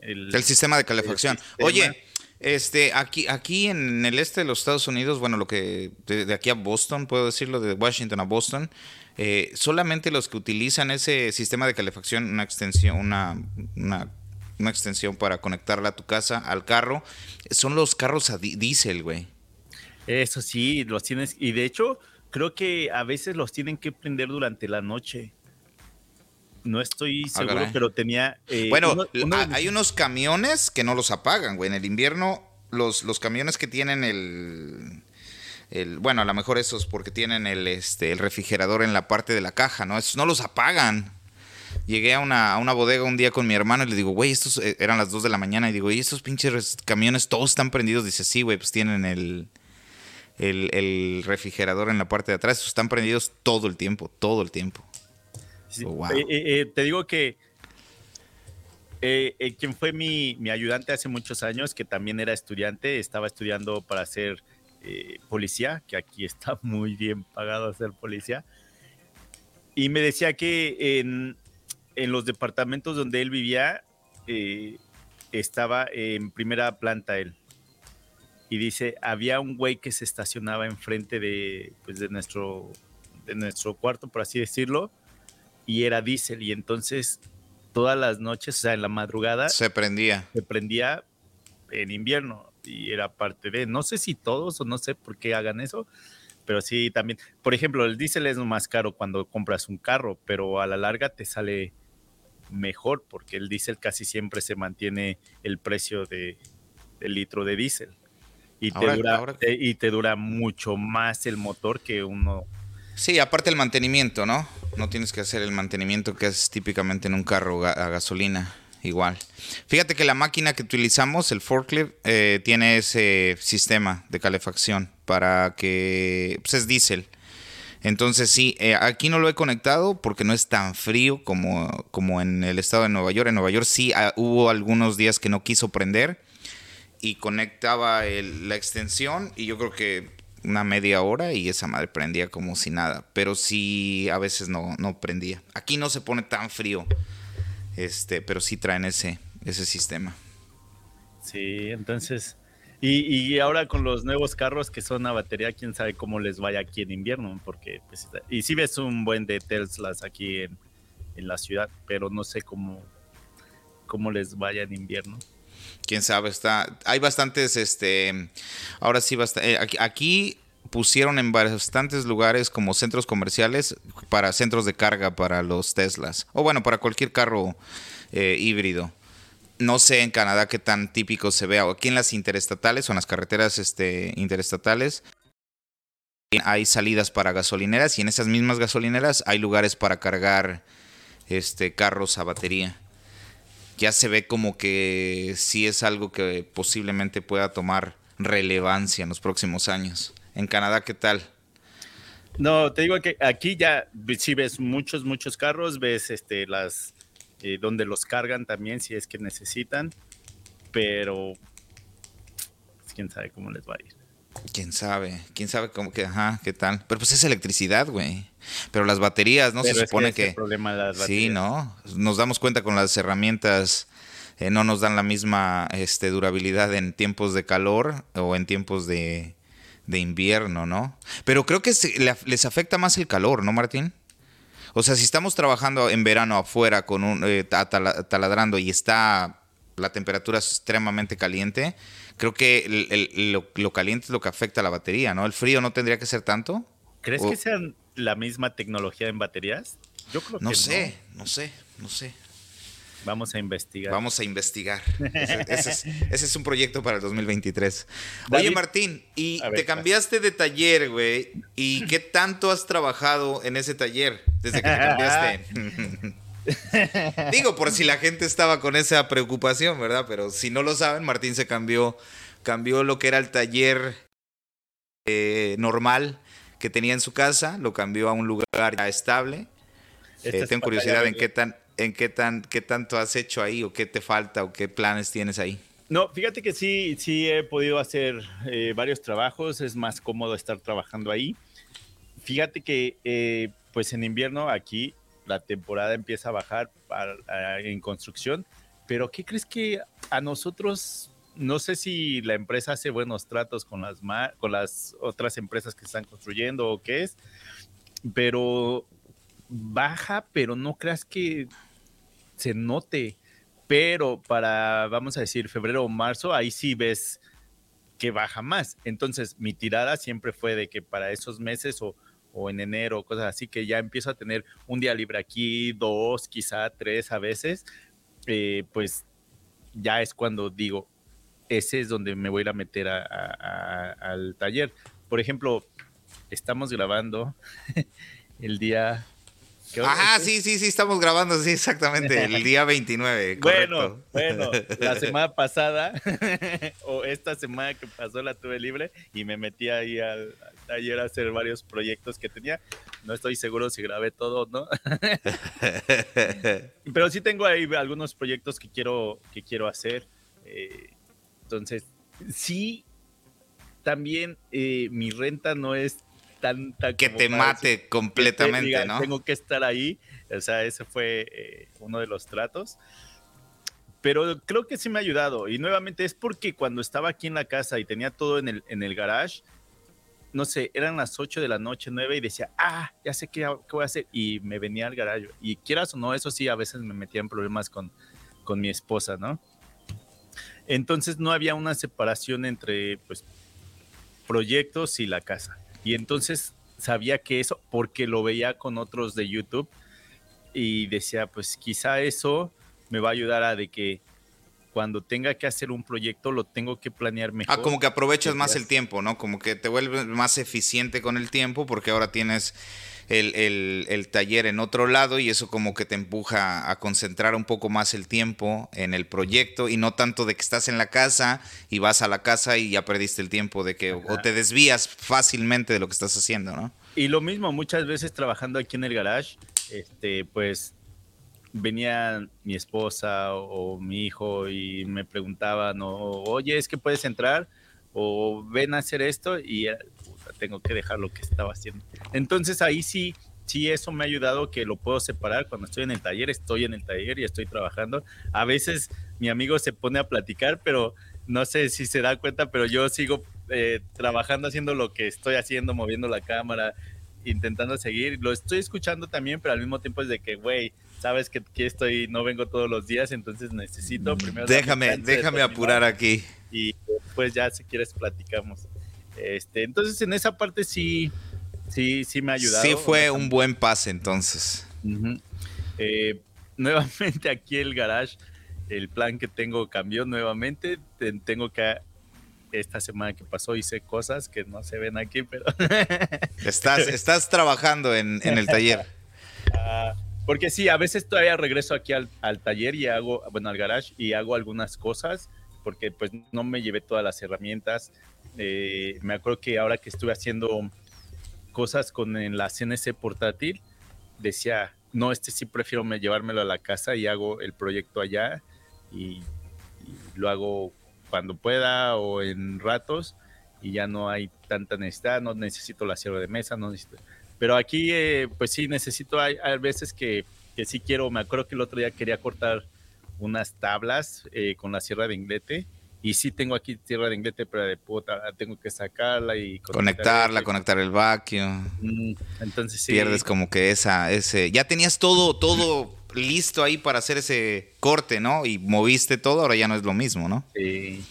el, el sistema de calefacción. Oye, este, aquí, aquí en el este de los Estados Unidos, bueno, lo que de, aquí a Boston, puedo decirlo, de Washington a Boston, eh, solamente los que utilizan ese sistema de calefacción, una extensión, una, una, una, extensión para conectarla a tu casa, al carro, son los carros a diésel, güey. Eso sí, los tienes, y de hecho, creo que a veces los tienen que prender durante la noche No estoy ah, seguro, pero tenía. Eh, bueno, hay unos camiones que no los apagan, güey. En el invierno, los, los camiones que tienen el. El, bueno, a lo mejor esos porque tienen el, este, el refrigerador en la parte de la caja, ¿no? Esos no los apagan. Llegué a una, a una bodega un día con mi hermano y le digo, güey, estos eh, eran las 2 de la mañana y digo, ¿y estos pinches camiones todos están prendidos? Dice, sí, güey, pues tienen el, el, refrigerador en la parte de atrás. Están prendidos todo el tiempo, todo el tiempo. Oh, eh, eh, te digo que quien fue mi, mi, ayudante hace muchos años, que también era estudiante, estaba estudiando para ser policía, que aquí está muy bien pagado ser policía. Y me decía que en, en los departamentos donde él vivía, eh, estaba en primera planta él. Y dice, había un güey que se estacionaba enfrente de, pues, de, nuestro, de nuestro cuarto, por así decirlo, y era diésel. Y entonces todas las noches, o sea, en la madrugada... Se prendía. Se prendía en invierno y era parte de, no sé si todos o no sé por qué hagan eso, pero sí también, por ejemplo, el diésel es más caro cuando compras un carro, pero a la larga te sale mejor porque el diésel casi siempre se mantiene el precio de, del litro de diésel. Y te, dura, y te dura mucho más el motor que uno. Sí, aparte el mantenimiento, ¿no? No tienes que hacer el mantenimiento que es típicamente en un carro a gasolina. Igual. Fíjate que la máquina que utilizamos, el forklift, eh, tiene ese sistema de calefacción para que. Pues es diésel. Entonces sí, eh, aquí no lo he conectado porque no es tan frío como, como en el estado de Nueva York. En Nueva York sí ah, hubo algunos días que no quiso prender y conectaba la extensión y yo creo que una media hora y esa madre prendía como si nada. Pero sí, a veces no, no prendía. Aquí no se pone tan frío, este, pero sí traen ese, ese sistema. Sí, entonces y, ahora con los nuevos carros que son a batería, quién sabe cómo les vaya aquí en invierno, porque pues, y si ves un buen de Teslas aquí en, la ciudad, pero no sé cómo, cómo les vaya en invierno. Quién sabe, está, hay bastantes, este, ahora sí, basta, eh, aquí, pusieron en bastantes lugares como centros comerciales para centros de carga para los Teslas, o bueno, para cualquier carro eh, híbrido no sé en Canadá qué tan típico se vea. Aquí en las interestatales o en las carreteras este, interestatales hay salidas para gasolineras y en esas mismas gasolineras hay lugares para cargar este, carros a batería. Ya se ve como que sí es algo que posiblemente pueda tomar relevancia en los próximos años. En Canadá, ¿qué tal? No, te digo que aquí ya sí ves muchos, muchos carros, ves este, las eh, donde los cargan también si es que necesitan, pero pues, quién sabe cómo les va a ir. Quién sabe, quién sabe cómo que, ajá, qué tal. Pero pues es electricidad, güey. Pero las baterías, ¿no? se supone que. sí, ¿no? Nos damos cuenta con las herramientas. Eh, no nos dan la misma este, durabilidad en tiempos de calor o en tiempos de, de invierno, ¿no? Pero creo que les afecta más el calor, ¿no, Martín? O sea, si estamos trabajando en verano afuera con un eh, taladrando y está la temperatura extremadamente caliente, creo que lo, caliente es lo que afecta a la batería, ¿no? El frío no tendría que ser tanto. ¿Crees que sean la misma tecnología en baterías? Yo creo no sé, no sé, no sé. Vamos a investigar. Vamos a investigar. Ese, es, un proyecto para el 2023. Oye, Martín, y te cambiaste de taller, güey. ¿Y qué tanto has trabajado en ese taller desde que te cambiaste? Digo, por si la gente estaba con esa preocupación, ¿verdad? Pero si no lo saben, Martín se cambió, cambió lo que era el taller eh, normal que tenía en su casa, lo cambió a un lugar ya estable. Eh, tengo curiosidad en qué tan en qué, tan, qué tanto has hecho ahí o qué te falta o qué planes tienes ahí. No, fíjate que sí, sí he podido hacer eh, varios trabajos, es más cómodo estar trabajando ahí. Fíjate que eh, pues en invierno aquí la temporada empieza a bajar en construcción, pero ¿qué crees que a nosotros, no sé si la empresa hace buenos tratos con las, con las otras empresas que están construyendo o qué es, pero baja, pero no creas que se note. Pero para, vamos a decir, febrero o marzo, ahí sí ves que baja más. Entonces, mi tirada siempre fue de que para esos meses o, o en enero, cosas así, que ya empiezo a tener un día libre aquí, dos, quizá tres a veces, eh, pues ya es cuando digo, ese es donde me voy a ir a meter al taller. Por ejemplo, estamos grabando el día Ajá, sí, sí, sí, estamos grabando, sí, exactamente, el día 29. Bueno, bueno, la semana pasada o esta semana que pasó la tuve libre y me metí ahí al, taller a hacer varios proyectos que tenía. No estoy seguro si grabé todo, ¿no? Pero sí tengo ahí algunos proyectos que quiero, que quiero hacer. Eh, entonces, sí, también eh, mi renta no es tanta... Que te mate completamente, ¿no? Tengo que estar ahí. O sea, ese fue eh, uno de los tratos. Pero creo que sí me ha ayudado. Y nuevamente es porque cuando estaba aquí en la casa y tenía todo en el, en el garage, no sé, eran las 8 de la noche, 9 y decía, ah, ya sé qué, voy a hacer. Y me venía al garage. Y quieras o no, eso sí, a veces me metía en problemas con, con mi esposa, ¿no? Entonces no había una separación entre, pues, proyectos y la casa. Y entonces sabía que eso, porque lo veía con otros de YouTube y decía, pues quizá eso me va a ayudar a de que cuando tenga que hacer un proyecto lo tengo que planear ah, mejor. Ah, como que aprovechas más el tiempo, ¿no? Como que te vuelves más eficiente con el tiempo porque ahora tienes el, taller en otro lado y eso como que te empuja a concentrar un poco más el tiempo en el proyecto y no tanto de que estás en la casa y vas a la casa y ya perdiste el tiempo de que o te desvías fácilmente de lo que estás haciendo, ¿no? Y lo mismo, muchas veces trabajando aquí en el garage, este, pues venía mi esposa o, mi hijo y me preguntaban, oye, ¿es que puedes entrar? O ven a hacer esto y tengo que dejar lo que estaba haciendo. Entonces ahí sí, sí, eso me ha ayudado que lo puedo separar. Cuando estoy en el taller, estoy en el taller y estoy trabajando. A veces mi amigo se pone a platicar, pero no sé si se da cuenta, pero yo sigo eh, trabajando, haciendo lo que estoy haciendo, moviendo la cámara, intentando seguir. Lo estoy escuchando también, pero al mismo tiempo es de que, güey, sabes que aquí estoy, no vengo todos los días, entonces necesito primero... Déjame, déjame apurar aquí. Y pues ya si quieres platicamos. Este, entonces en esa parte sí, sí, sí me ha ayudado. Sí fue un buen pase entonces. Eh, nuevamente aquí el garage, el plan que tengo cambió nuevamente. Tengo que esta semana que pasó hice cosas que no se ven aquí, pero... estás, estás trabajando en, el taller. Ah, porque sí, a veces todavía regreso aquí al, al, taller y hago, bueno, al garage y hago algunas cosas porque pues no me llevé todas las herramientas. Eh, me acuerdo que ahora que estuve haciendo cosas con la CNC portátil, decía, no, este sí prefiero llevármelo a la casa y hago el proyecto allá y, lo hago cuando pueda o en ratos y ya no hay tanta necesidad, no necesito la sierra de mesa, no necesito... Pero aquí, eh, pues sí, necesito, hay, hay veces que, que, sí quiero, me acuerdo que el otro día quería cortar unas tablas eh, con la sierra de inglete. Y sí tengo aquí tierra de inglete, pero de puta, tengo que sacarla y conectarla, conectar el vacuum. Mm, entonces sí. Pierdes como que esa, ese. Ya tenías todo, todo listo ahí para hacer ese corte, ¿no? Y moviste todo, ahora ya no es lo mismo, ¿no? Sí.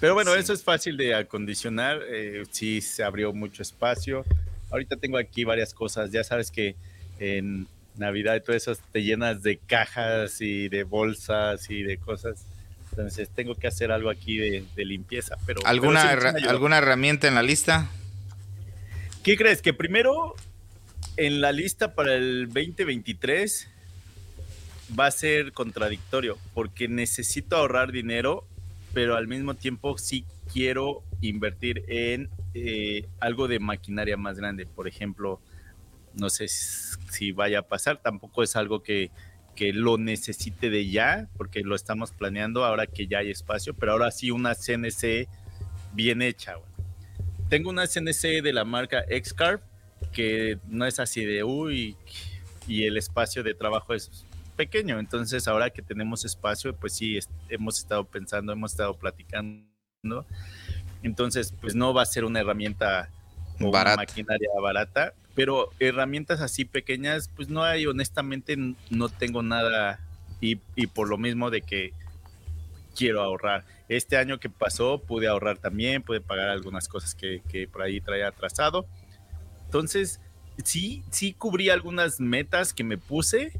Pero bueno, eso es fácil de acondicionar. Eh, sí se abrió mucho espacio. Ahorita tengo aquí varias cosas. Ya sabes que en Navidad y todo eso te llenas de cajas y de bolsas y de cosas. Entonces tengo que hacer algo aquí de, limpieza. Pero, ¿Alguna, ¿Alguna herramienta en la lista? ¿Qué crees? Que primero en la lista para el 2023 va a ser contradictorio porque necesito ahorrar dinero, pero al mismo tiempo sí quiero invertir en eh, algo de maquinaria más grande. Por ejemplo, no sé si vaya a pasar, tampoco es algo que, lo necesite de ya, porque lo estamos planeando ahora que ya hay espacio, pero ahora sí una CNC bien hecha. Tengo una CNC de la marca Xcarp que no es así de uy y el espacio de trabajo es pequeño, entonces ahora que tenemos espacio, pues sí, hemos estado pensando, hemos estado platicando, entonces pues no va a ser una herramienta o una maquinaria barata, pero herramientas así pequeñas, pues no hay, honestamente no tengo nada y, por lo mismo de que quiero ahorrar. Este año que pasó pude ahorrar también, pude pagar algunas cosas que, por ahí traía atrasado. Entonces, sí, sí cubrí algunas metas que me puse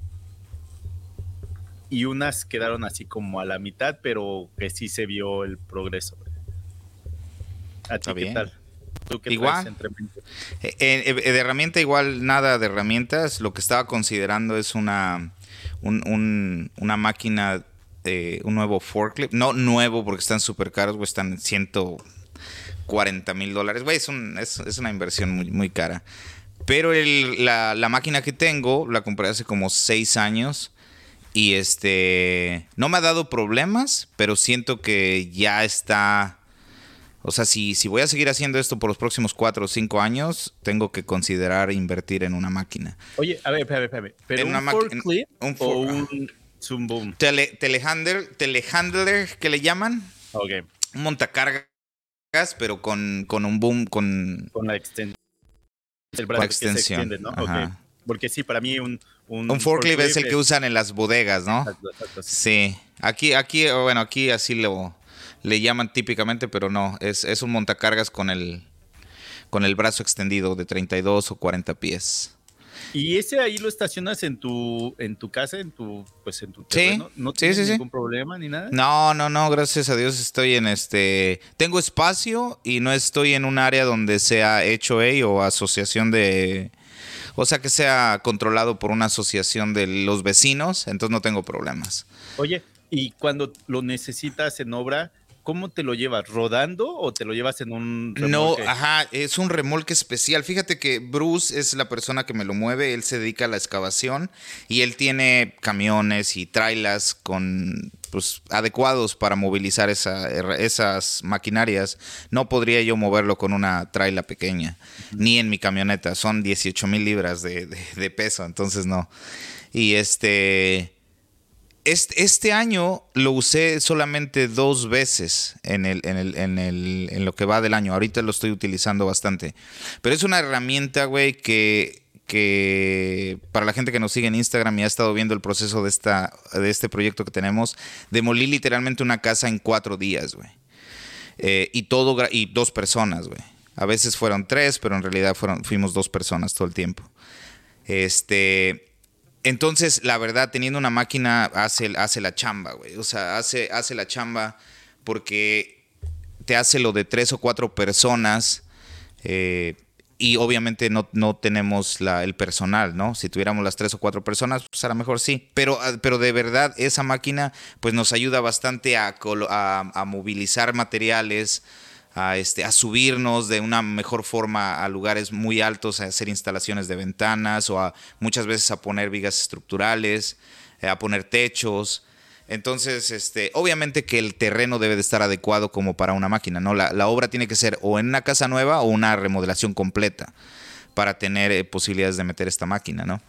y unas quedaron así como a la mitad, pero que sí se vio el progreso. ¿A ti qué tal? ¿Tú qué igual. Eh, eh, eh, de herramienta igual nada de herramientas. Lo que estaba considerando es una, una máquina, un nuevo forklift. No nuevo porque están súper caros, güey, están 140 mil dólares. Güey, es, es, una inversión muy, muy cara. Pero la, la, máquina que tengo la compré hace como seis años. Y este. No me ha dado problemas, pero siento que ya está. O sea, si, si voy a seguir haciendo esto por los próximos cuatro o cinco años, tengo que considerar invertir en una máquina. Oye, a ver, espérame, espérame. ¿Pero un forklift un o un zoom boom? Tele, telehandler, telehandler, que le llaman. Ok. Un montacargas, pero con, con un boom, con... Con la extensión. El brazo extensión. Que se extiende, ¿no? Porque sí, para mí un... Un, forklift, es el que usan en las bodegas, ¿no? Exacto, exacto, sí. Aquí, aquí, bueno, aquí así lo le llaman típicamente, pero no, es, es un montacargas con el, con el brazo extendido de 32 o 40 pies. ¿Y ese ahí lo estacionas en tu, en tu casa, en tu, pues en tu terreno? ¿No tienes ningún problema ni nada? No, no, no, gracias a Dios estoy en este, tengo espacio y no estoy en un área donde sea hecho o asociación de, o sea que sea controlado por una asociación de los vecinos, entonces no tengo problemas. Oye, y cuando lo necesitas en obra, ¿Cómo te lo llevas? ¿Rodando o te lo llevas en un remolque? No, ajá, es un remolque especial. Fíjate que Bruce es la persona que me lo mueve, él se dedica a la excavación y él tiene camiones y trailas con pues adecuados para movilizar esas maquinarias. No podría yo moverlo con una traila pequeña, ni en mi camioneta. Son 18 mil libras de, de peso, entonces no. Y este este, año lo usé solamente dos veces en, lo que va del año. Ahorita lo estoy utilizando bastante. Pero es una herramienta, güey, que, que para la gente que nos sigue en Instagram y ha estado viendo el proceso de, este proyecto que tenemos, demolí literalmente una casa en cuatro días, güey. Eh, y, todo, y dos personas, güey. A veces fueron tres, pero en realidad fuimos dos personas todo el tiempo. Este entonces, la verdad, teniendo una máquina hace, hace la chamba, güey. O sea, hace, hace la chamba porque te hace lo de tres o cuatro personas eh, y obviamente no, no tenemos la, el personal, ¿no? Si tuviéramos las tres o cuatro personas, pues a lo mejor sí. Pero, ah, pero de verdad, esa máquina pues nos ayuda bastante a, a, a movilizar materiales, a, este, a subirnos de una mejor forma a lugares muy altos, a hacer instalaciones de ventanas o a muchas veces a poner vigas estructurales, eh, a poner techos. Entonces, este, obviamente que el terreno debe de estar adecuado como para una máquina, ¿no? La, la obra tiene que ser o en una casa nueva o una remodelación completa para tener eh, posibilidades de meter esta máquina, ¿no?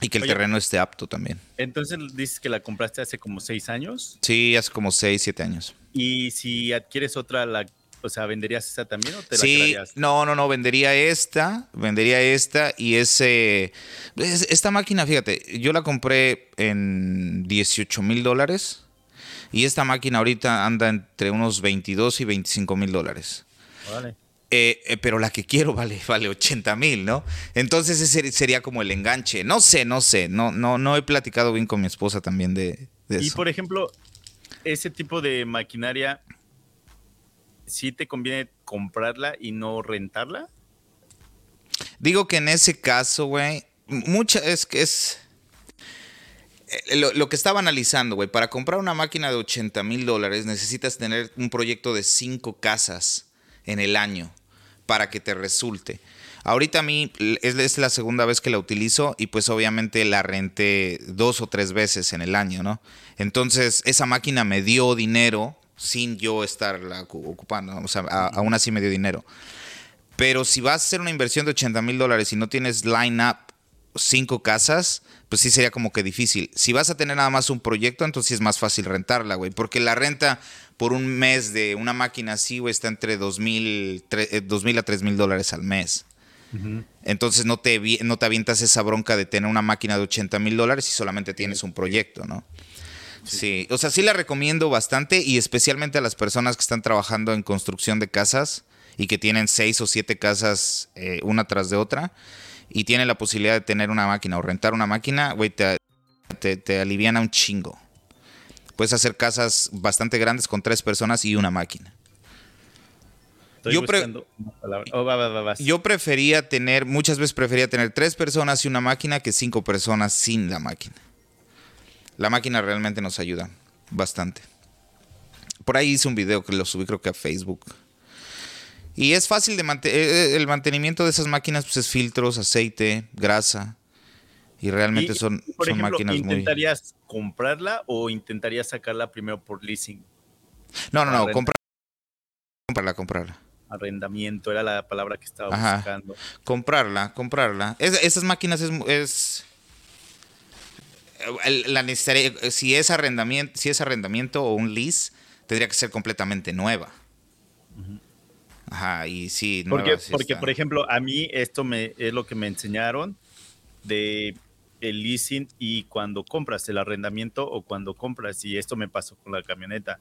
Y que el terreno esté apto también. Entonces dices que la compraste hace como seis años. Sí, hace como seis, siete años. Y si adquieres otra, ¿la o sea, ¿venderías esta también o te sí, la No, no, no, vendería esta, vendería esta y ese... Esta máquina, fíjate, yo la compré en 18 mil dólares y esta máquina ahorita anda entre unos 22 y 25 mil dólares. Vale. Eh, eh, pero la que quiero vale, vale 80 mil, ¿no? Entonces ese sería como el enganche. No sé, no sé, no, no, no he platicado bien con mi esposa también de, de eso. Y por ejemplo, ese tipo de maquinaria, ¿sí te conviene comprarla y no rentarla? Digo que en ese caso, güey, mucha es que es... Eh, lo, que estaba analizando, güey, para comprar una máquina de 80 mil dólares necesitas tener un proyecto de cinco casas en el año para que te resulte. Ahorita a mí es, la segunda vez que la utilizo y pues obviamente la renté dos o tres veces en el año, ¿no? Entonces esa máquina me dio dinero sin yo estarla ocupando. O sea, aún así me dio dinero. Pero si vas a hacer una inversión de 80 mil dólares y no tienes line-up cinco casas, pues sí sería como que difícil. Si vas a tener nada más un proyecto, entonces es más fácil rentarla, güey. Porque la renta por un mes de una máquina así, güey, está entre 2 mil a 3 mil dólares al mes. Entonces no te, no te avientas esa bronca de tener una máquina de 80 mil dólares y solamente tienes un proyecto, ¿no? Sí. o sea, sí la recomiendo bastante y especialmente a las personas que están trabajando en construcción de casas y que tienen seis o siete casas eh, una tras de otra. y tiene la posibilidad de tener una máquina o rentar una máquina, güey, te, te, te aliviana un chingo. Puedes hacer casas bastante grandes con tres personas y una máquina. Yo, oh, yo, prefería tener, muchas veces prefería tener tres personas y una máquina que cinco personas sin la máquina. La máquina realmente nos ayuda bastante. Por ahí hice un video que lo subí creo que a Facebook. Y es fácil de mantener, eh, eh, el mantenimiento de esas máquinas pues es filtros, aceite, grasa. Y realmente son, por son ejemplo, máquinas ¿intentarías comprarla o intentarías sacarla primero por leasing? No, no, no, comprarla, comprarla, comprarla. Arrendamiento era la palabra que estaba buscando. Comprarla, comprarla. esas máquinas es, la necesaria, si es arrendamiento, si es arrendamiento o un lease, tendría que ser completamente nueva. Ajá, y sí, porque, porque por ejemplo, a mí esto me es lo que me enseñaron de el leasing y cuando compras el arrendamiento o cuando compras, y esto me pasó con la camioneta,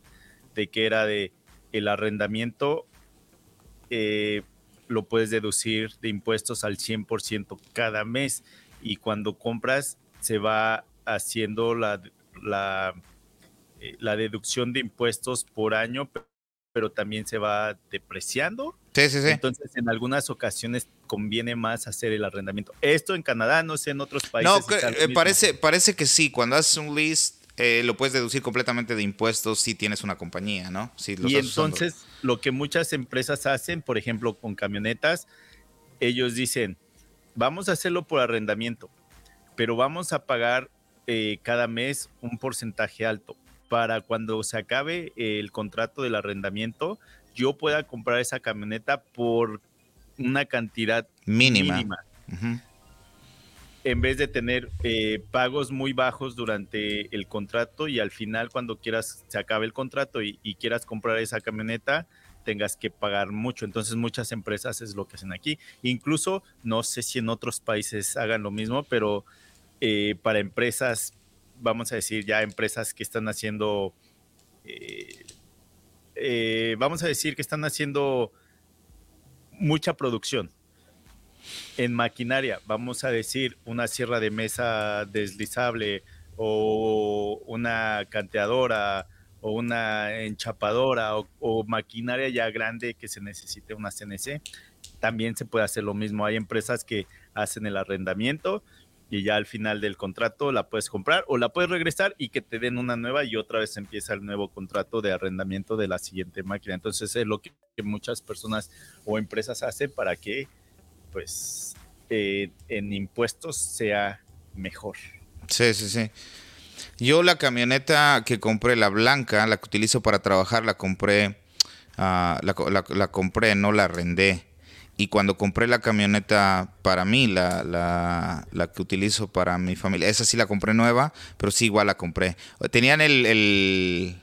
de que era de el arrendamiento eh, lo puedes deducir de impuestos al 100% cada mes y cuando compras se va haciendo la, la, eh, la deducción de impuestos por año, pero también se va depreciando. Sí, sí, sí. Entonces, en algunas ocasiones conviene más hacer el arrendamiento. Esto en Canadá, no sé, en otros países. No, eh, parece, parece que sí. Cuando haces un lease, eh, lo puedes deducir completamente de impuestos si tienes una compañía, ¿no? y entonces, lo que muchas empresas hacen, por ejemplo, con camionetas, ellos dicen, vamos a hacerlo por arrendamiento, pero vamos a pagar eh, cada mes un porcentaje alto para cuando se acabe el contrato del arrendamiento, yo pueda comprar esa camioneta por una cantidad mínima. En vez de tener eh, pagos muy bajos durante el contrato y al final cuando quieras, se acabe el contrato y, quieras comprar esa camioneta, tengas que pagar mucho. Entonces muchas empresas es lo que hacen aquí. Incluso, no sé si en otros países hagan lo mismo, pero eh, para empresas vamos a decir, ya empresas que están haciendo, eh, eh, vamos a decir que están haciendo mucha producción. En maquinaria, vamos a decir, una sierra de mesa deslizable o una canteadora o una enchapadora o, o, maquinaria ya grande que se necesite una CNC, también se puede hacer lo mismo. Hay empresas que hacen el arrendamiento y ya al final del contrato la puedes comprar o la puedes regresar y que te den una nueva y otra vez empieza el nuevo contrato de arrendamiento de la siguiente máquina. Entonces es lo que, muchas personas o empresas hacen para que pues eh, en impuestos sea mejor. Sí, sí, sí. Yo la camioneta que compré, la blanca, la que utilizo para trabajar, la compré, ah, la compré, no la arrendé. Y cuando compré la camioneta para mí, la, la, la, que utilizo para mi familia, esa sí la compré nueva, pero sí igual la compré. Tenían el... el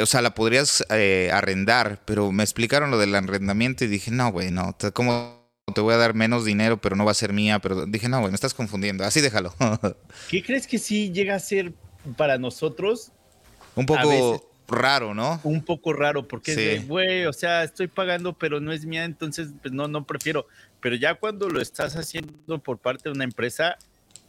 o sea, la podrías eh, arrendar, pero me explicaron lo del arrendamiento y dije, no, güey, no, ¿cómo te voy a dar menos dinero, pero no va a ser mía? Pero dije, no, güey, me estás confundiendo, así déjalo. ¿Qué crees que sí llega a ser para nosotros? Un poco raro, ¿no? Un poco raro, porque es de, güey, o sea, estoy pagando, pero no es mía, entonces, pues no, no prefiero. Pero ya cuando lo estás haciendo por parte de una empresa,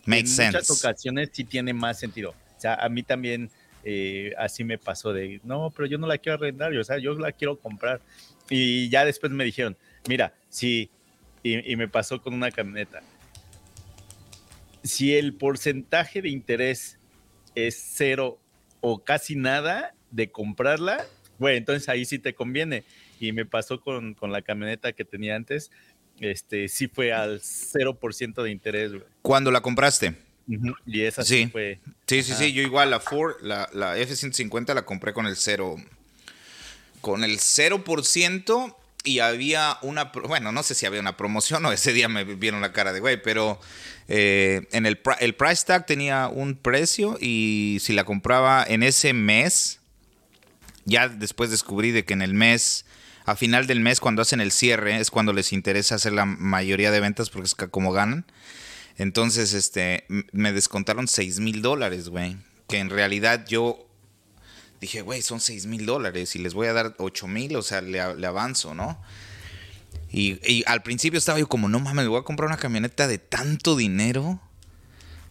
en muchas ocasiones sí tiene más sentido. O sea, a mí también eh, así me pasó de, no, pero yo no la quiero arrendar, o sea, yo la quiero comprar. Y ya después me dijeron, mira, sí, y, y me pasó con una camioneta. Si el porcentaje de interés es cero o casi nada, de comprarla, güey, entonces ahí sí te conviene. Y me pasó con, la camioneta que tenía antes, este, sí fue al 0% de interés, güey. ¿Cuándo la compraste? Y esa sí, fue. Sí, sí, sí, yo igual la Ford, la, la F-150 la compré con el cero, con el 0% y había una, bueno, no sé si había una promoción o ese día me vieron la cara de güey, pero eh, en el, el price tag tenía un precio y si la compraba en ese mes, ya después descubrí de que en el mes, a final del mes, cuando hacen el cierre, es cuando les interesa hacer la mayoría de ventas porque es como ganan. Entonces, este, me descontaron 6 mil dólares, güey. Que en realidad yo dije, güey, son 6 mil dólares y les voy a dar 8 mil, o sea, le, le, avanzo, ¿no? Y, al principio estaba yo como, no mames, voy a comprar una camioneta de tanto dinero.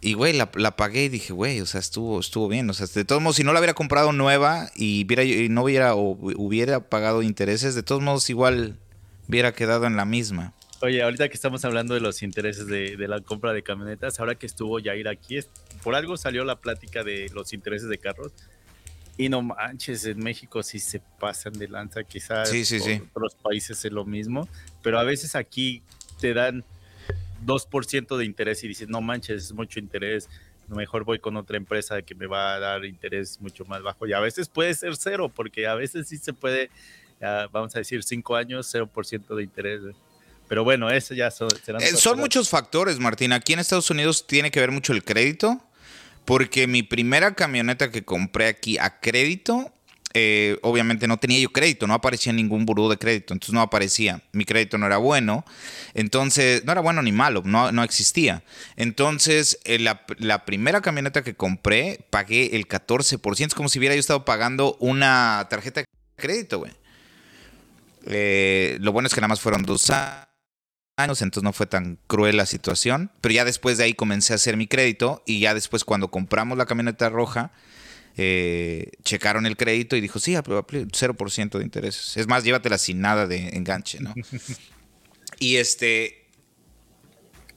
Y, güey, la, pagué y dije, güey, o sea, estuvo, estuvo bien. O sea, de todos modos, si no la hubiera comprado nueva y, hubiera, y no hubiera, hubiera pagado intereses, de todos modos, igual hubiera quedado en la misma. Oye, ahorita que estamos hablando de los intereses de, la compra de camionetas, ahora que estuvo Jair aquí, por algo salió la plática de los intereses de carros. Y no manches, en México sí se pasan de lanza, quizás en otros países es lo mismo, pero a veces aquí te dan 2% de interés y dices, no manches, es mucho interés, mejor voy con otra empresa que me va a dar interés mucho más bajo. Y a veces puede ser cero, porque a veces sí se puede, vamos a decir, 5 años, 0% de interés. Pero bueno, eso ya son... Eh, son muchos factores, Martín. Aquí en Estados Unidos tiene que ver mucho el crédito, porque mi primera camioneta que compré aquí a crédito, eh, obviamente no tenía yo crédito, no aparecía ningún buró de crédito, entonces no aparecía. Mi crédito no era bueno, entonces no era bueno ni malo, no, no existía. Entonces, eh, la, primera camioneta que compré, pagué el 14%, es como si hubiera yo estado pagando una tarjeta de crédito, güey. lo bueno es que nada más fueron dos años, entonces no fue tan cruel la situación. Pero ya después de ahí comencé a hacer mi crédito y ya después cuando compramos la camioneta roja, eh, checaron el crédito y dijo, sí, 0% de intereses. Es más, llévatela sin nada de enganche, ¿no? y este,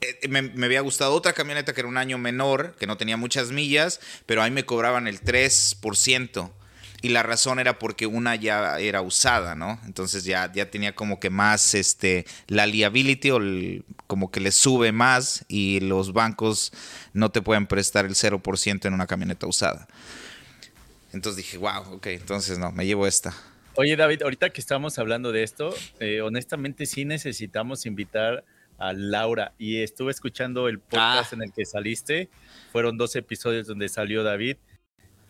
eh, me, me, había gustado otra camioneta que era un año menor, que no tenía muchas millas, pero ahí me cobraban el 3% y la razón era porque una ya era usada, ¿no? Entonces ya, ya tenía como que más este, la liability o como que le sube más y los bancos no te pueden prestar el 0% en una camioneta usada. Entonces dije, wow, ok, entonces no, me llevo esta. Oye David, ahorita que estamos hablando de esto, eh, honestamente sí necesitamos invitar a Laura y estuve escuchando el podcast ah. en el que saliste, fueron dos episodios donde salió David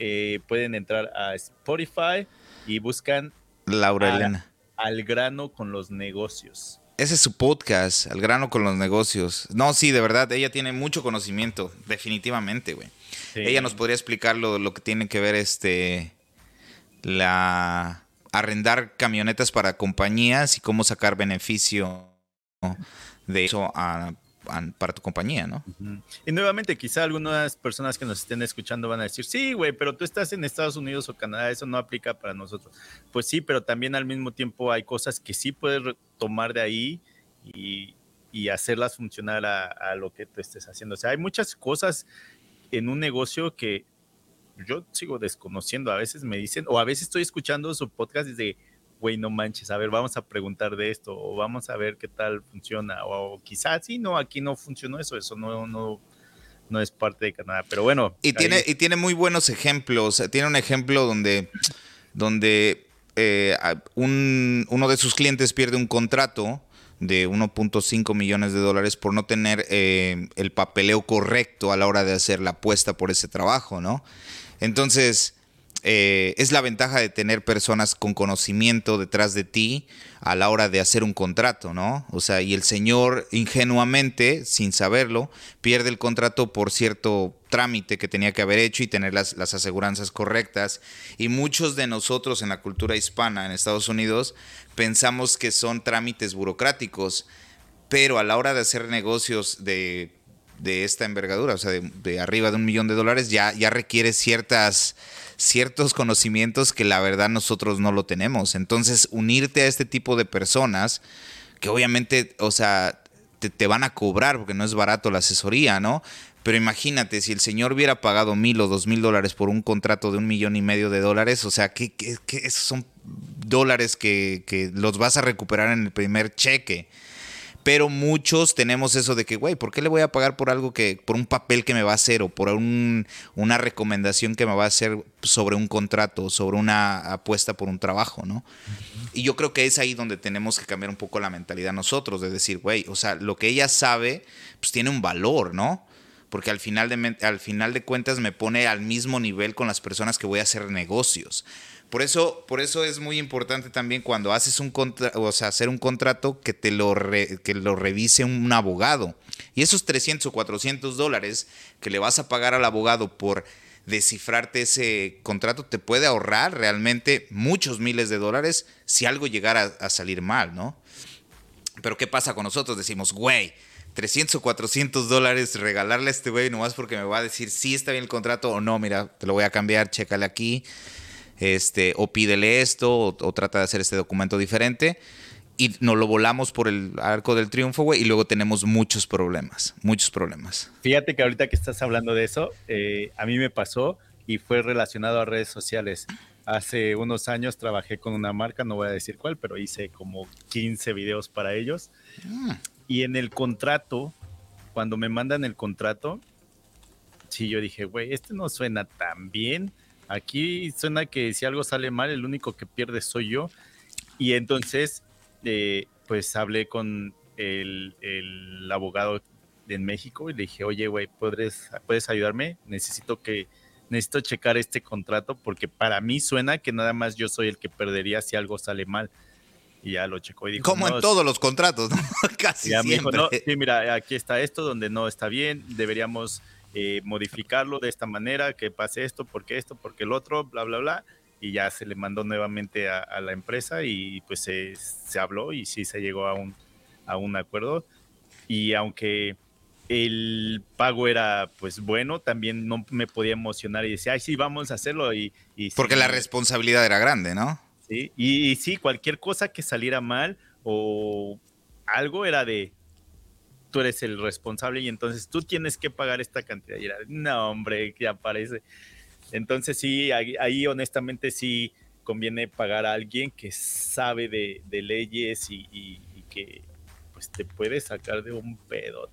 eh, pueden entrar a Spotify y buscan Laura Elena. Al grano con los negocios. Ese es su podcast, Al grano con los negocios. No, sí, de verdad, ella tiene mucho conocimiento, definitivamente, güey. Ella nos podría explicar lo, lo que tiene que ver este la arrendar camionetas para compañías y cómo sacar beneficio de eso a para tu compañía, ¿no? Y nuevamente, quizá algunas personas que nos estén escuchando van a decir, sí, güey, pero tú estás en Estados Unidos o Canadá, eso no aplica para nosotros. Pues sí, pero también al mismo tiempo hay cosas que sí puedes tomar de ahí y, hacerlas funcionar a, a, lo que tú estés haciendo. O sea, hay muchas cosas en un negocio que yo sigo desconociendo. A veces me dicen, o a veces estoy escuchando su podcast desde güey, no manches, a ver, vamos a preguntar de esto, o vamos a ver qué tal funciona, o, quizás sí, no, aquí no funcionó eso, eso no, no, no es parte de Canadá, pero bueno. Y, tiene, y tiene muy buenos ejemplos, tiene un ejemplo donde, donde eh, un, uno de sus clientes pierde un contrato de 1.5 millones de dólares por no tener eh, el papeleo correcto a la hora de hacer la apuesta por ese trabajo, ¿no? Entonces, eh, es la ventaja de tener personas con conocimiento detrás de ti a la hora de hacer un contrato, ¿no? O sea, y el señor ingenuamente, sin saberlo, pierde el contrato por cierto trámite que tenía que haber hecho y tener las, las aseguranzas correctas. Y muchos de nosotros en la cultura hispana en Estados Unidos pensamos que son trámites burocráticos, pero a la hora de hacer negocios de de esta envergadura, o sea, de, arriba de un millón de dólares, ya, ya requiere ciertas, ciertos conocimientos que la verdad nosotros no lo tenemos. Entonces, unirte a este tipo de personas, que obviamente, o sea, te, van a cobrar porque no es barato la asesoría, ¿no? Pero imagínate, si el señor hubiera pagado mil o dos mil dólares por un contrato de un millón y medio de dólares, o sea, que, esos son dólares que, que los vas a recuperar en el primer cheque pero muchos tenemos eso de que, güey, ¿por qué le voy a pagar por algo que, por un papel que me va a hacer o por una recomendación que me va a hacer sobre un contrato, sobre una apuesta por un trabajo, ¿no? Y yo creo que es ahí donde tenemos que cambiar un poco la mentalidad nosotros, de decir, güey, o sea, lo que ella sabe, pues tiene un valor, ¿no? Porque al final, de, al final de cuentas me pone al mismo nivel con las personas que voy a hacer negocios. Por eso, por eso es muy importante también cuando haces un contrato, o sea, hacer un contrato que te lo, que lo revise un abogado. Y esos 300 o 400 dólares que le vas a pagar al abogado por descifrarte ese contrato te puede ahorrar realmente muchos miles de dólares si algo llegara a, salir mal, ¿no? Pero ¿qué pasa con nosotros? Decimos, güey, 300 o 400 dólares regalarle a este güey nomás porque me va a decir si está bien el contrato o no, mira, te lo voy a cambiar, chécale aquí, este, o pídele esto, o, trata de hacer este documento diferente. Y nos lo volamos por el arco del triunfo, güey, y luego tenemos muchos problemas, muchos problemas. Fíjate que ahorita que estás hablando de eso, eh, a mí me pasó y fue relacionado a redes sociales. Hace unos años trabajé con una marca, no voy a decir cuál, pero hice como 15 videos para ellos. Mm. Y en el contrato, cuando me mandan el contrato, sí, yo dije, güey, este no suena tan bien. Aquí suena que si algo sale mal, el único que pierde soy yo. Y entonces, eh, pues hablé con el, abogado en México y le dije, oye, güey, ¿puedes, ¿puedes ayudarme? Necesito que necesito checar este contrato porque para mí suena que nada más yo soy el que perdería si algo sale mal. Y ya lo checó y dijo. Como en todos los contratos, ¿no? Casi siempre. sí, mira, aquí está esto donde no está bien, deberíamos eh, modificarlo de esta manera, que pase esto, porque esto, porque el otro, bla, bla, bla. Y ya se le mandó nuevamente a, la empresa y pues se, se, habló y sí se llegó a un, a un acuerdo. Y aunque el pago era pues bueno, también no me podía emocionar y decía, ay, sí, vamos a hacerlo. Y, Porque la responsabilidad era grande, ¿no? Y, sí, cualquier cosa que saliera mal o algo era de, tú eres el responsable y entonces tú tienes que pagar esta cantidad. Y era, no, hombre, ya parece. Entonces sí, ahí, honestamente sí conviene pagar a alguien que sabe de, leyes y, que pues, te puede sacar de un pedo.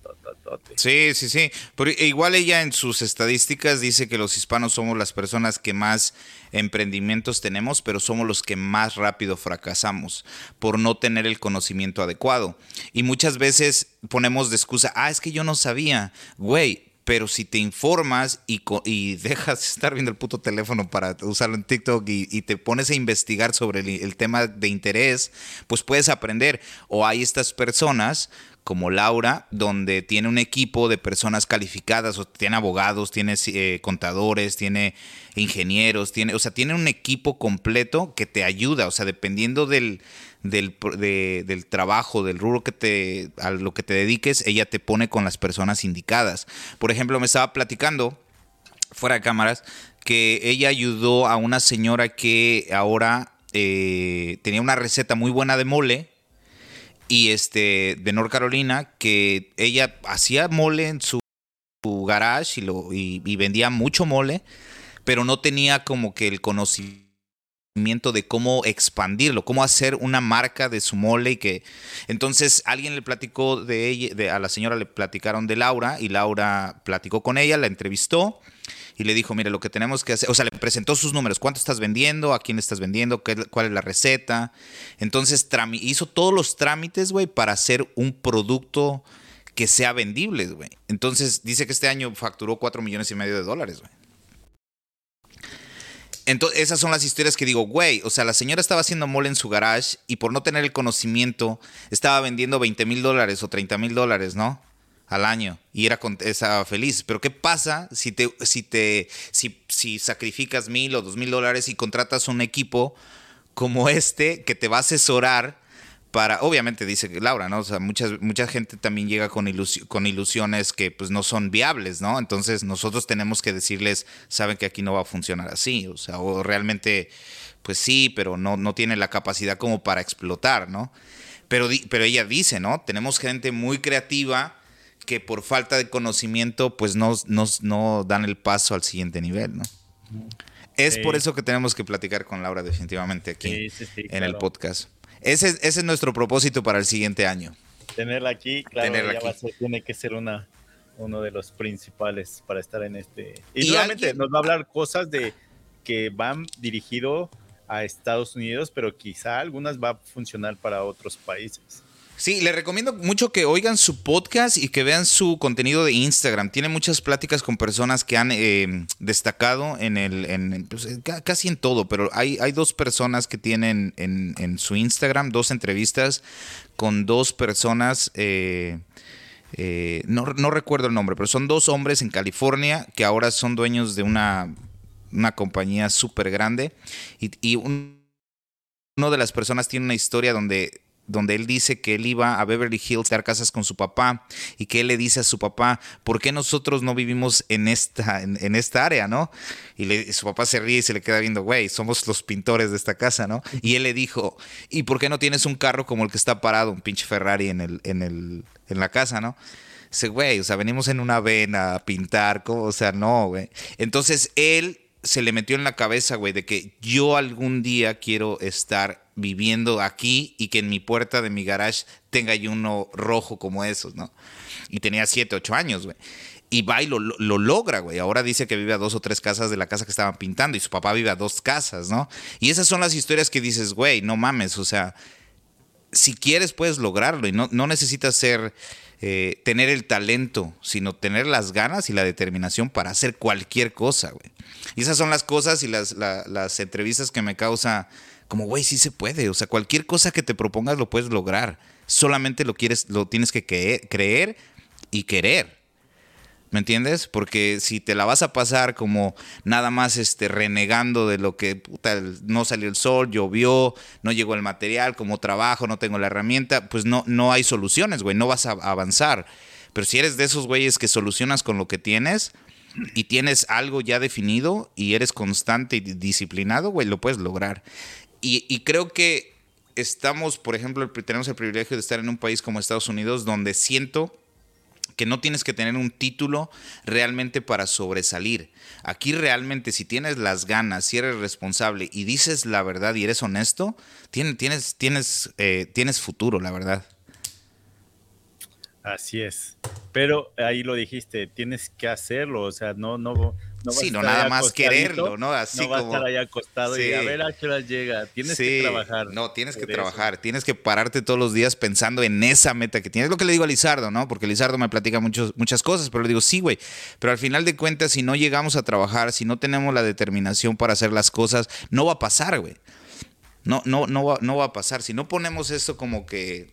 Sí, sí, sí. Pero igual ella en sus estadísticas dice que los hispanos somos las personas que más emprendimientos tenemos, pero somos los que más rápido fracasamos por no tener el conocimiento adecuado. Y muchas veces ponemos de excusa, ah, es que yo no sabía. Güey, pero si te informas y, y, dejas de estar viendo el puto teléfono para usarlo en TikTok y, te pones a investigar sobre el, tema de interés, pues puedes aprender. O hay estas personas como Laura, donde tiene un equipo de personas calificadas, o tiene abogados, tiene eh, contadores, tiene ingenieros, tiene, o sea, tiene un equipo completo que te ayuda, o sea, dependiendo del, del, del trabajo, del rubro que te, a lo que te dediques, ella te pone con las personas indicadas. Por ejemplo, me estaba platicando, fuera de cámaras, que ella ayudó a una señora que ahora eh, tenía una receta muy buena de mole, y este de North Carolina que ella hacía mole en su, garage y, lo, y vendía mucho mole, pero no tenía como que el conocimiento de cómo expandirlo, cómo hacer una marca de su mole y que entonces alguien le platicó de ella, de, a la señora le platicaron de Laura y Laura platicó con ella, la entrevistó y le dijo, mire, lo que tenemos que hacer, o sea, le presentó sus números, cuánto estás vendiendo, a quién estás vendiendo, ¿Qué, cuál es la receta. Entonces hizo todos los trámites, güey, para hacer un producto que sea vendible, güey. Entonces dice que este año facturó 4 millones y medio de dólares, güey. Entonces, esas son las historias que digo, güey, o sea, la señora estaba haciendo mole en su garage y por no tener el conocimiento estaba vendiendo 20 mil dólares o 30 mil dólares, ¿no? Al año y era estaba feliz. Pero ¿qué pasa si te, si te, si, si sacrificas mil o dos mil dólares y contratas un equipo como este que te va a asesorar? Para, obviamente dice Laura, ¿no? O sea, mucha, mucha gente también llega con, con ilusiones que pues no son viables, ¿no? Entonces nosotros tenemos que decirles, saben que aquí no va a funcionar así, o sea, o realmente, pues sí, pero no, no tiene la capacidad como para explotar, ¿no? Pero, pero ella dice, ¿no? Tenemos gente muy creativa que por falta de conocimiento pues no, no dan el paso al siguiente nivel, ¿no? Es por eso que tenemos que platicar con Laura definitivamente aquí en el podcast. Ese, es nuestro propósito para el siguiente año. Tenerla aquí, claro, tiene que ser una, uno de los principales para estar en este. Y, nuevamente nos va a hablar cosas de que van dirigido a Estados Unidos, pero quizá algunas va a funcionar para otros países. Sí, le recomiendo mucho que oigan su podcast y que vean su contenido de Instagram. Tiene muchas pláticas con personas que han eh, destacado en el, en, pues, casi en todo, pero hay, hay dos personas que tienen en, su Instagram, dos entrevistas con dos personas. Eh, eh, no, recuerdo el nombre, pero son dos hombres en California que ahora son dueños de una, una compañía súper grande. Y, y uno de las personas tiene una historia donde donde él dice que él iba a Beverly Hills a dar casas con su papá y que él le dice a su papá, ¿por qué nosotros no vivimos en esta, en, esta área, no? Y le, su papá se ríe y se le queda viendo, güey, somos los pintores de esta casa, ¿no? Y él le dijo, ¿y por qué no tienes un carro como el que está parado, un pinche Ferrari en, el, en, el, en la casa, ¿no? Dice, güey, o sea, venimos en una vena a pintar, ¿cómo? o sea, no, güey. Entonces él se le metió en la cabeza, güey, de que yo algún día quiero estar viviendo aquí y que en mi puerta de mi garage tenga yo uno rojo como esos, ¿no? Y tenía siete, ocho años, güey. Y va y lo, lo, logra, güey. Ahora dice que vive a dos o tres casas de la casa que estaban pintando y su papá vive a dos casas, ¿no? Y esas son las historias que dices, güey, no mames, o sea, si quieres puedes lograrlo y no, no necesitas ser eh, tener el talento, sino tener las ganas y la determinación para hacer cualquier cosa, güey. Y esas son las cosas y las, las entrevistas que me causa como, güey, sí se puede. O sea, cualquier cosa que te propongas lo puedes lograr. Solamente lo quieres, lo tienes que creer y querer. ¿Me entiendes? Porque si te la vas a pasar como nada más este, renegando de lo que puta, no salió el sol, llovió, no llegó el material, como trabajo, no tengo la herramienta, pues no, no hay soluciones, güey, no vas a avanzar. Pero si eres de esos güeyes que solucionas con lo que tienes y tienes algo ya definido y eres constante y disciplinado, güey, lo puedes lograr. Y, creo que estamos, por ejemplo, tenemos el privilegio de estar en un país como Estados Unidos donde siento que no tienes que tener un título realmente para sobresalir. Aquí realmente si tienes las ganas, si eres responsable y dices la verdad y eres honesto, tienes, tienes, tienes, eh, tienes futuro, la verdad. Así es. Pero ahí lo dijiste, tienes que hacerlo, o sea, no, no, no sí, no nada más quererlo, ¿no? Así no va a estar ahí acostado y a ver a qué hora llega. Tienes que trabajar. No, tienes que trabajar. Tienes que pararte todos los días pensando en esa meta que tienes. Es lo que le digo a Lizardo, ¿no? Porque Lizardo me platica muchos, muchas cosas, pero le digo, sí, güey. Pero al final de cuentas, si no llegamos a trabajar, si no tenemos la determinación para hacer las cosas, no va a pasar, güey. No, no, no, va, no va a pasar. Si no ponemos esto como que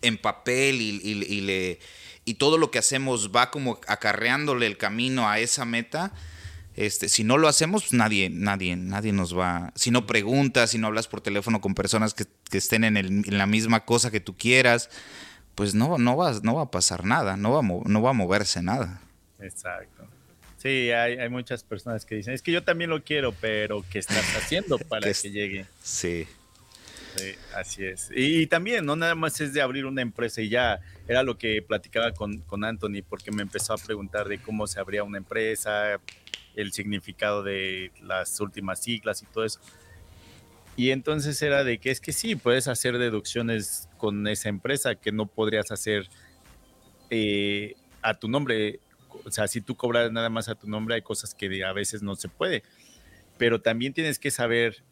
en papel y le y todo lo que hacemos va como acarreándole el camino a esa meta, este, si no lo hacemos, pues nadie, nadie, nadie nos va. Si no preguntas, si no hablas por teléfono con personas que, estén en, la misma cosa que tú quieras, pues no, no, va, no va a pasar nada, no va a, no va a moverse nada. Exacto. Sí, hay, hay, muchas personas que dicen, es que yo también lo quiero, pero ¿qué estás haciendo para que llegue? Sí. Sí, así es. Y, también, no nada más es de abrir una empresa y ya, era lo que platicaba con, con Anthony, porque me empezó a preguntar de cómo se abría una empresa, el significado de las últimas siglas y todo eso. Y entonces era de que es que sí, puedes hacer deducciones con esa empresa que no podrías hacer eh, a tu nombre. O sea, si tú cobras nada más a tu nombre, hay cosas que a veces no se puede. Pero también tienes que saber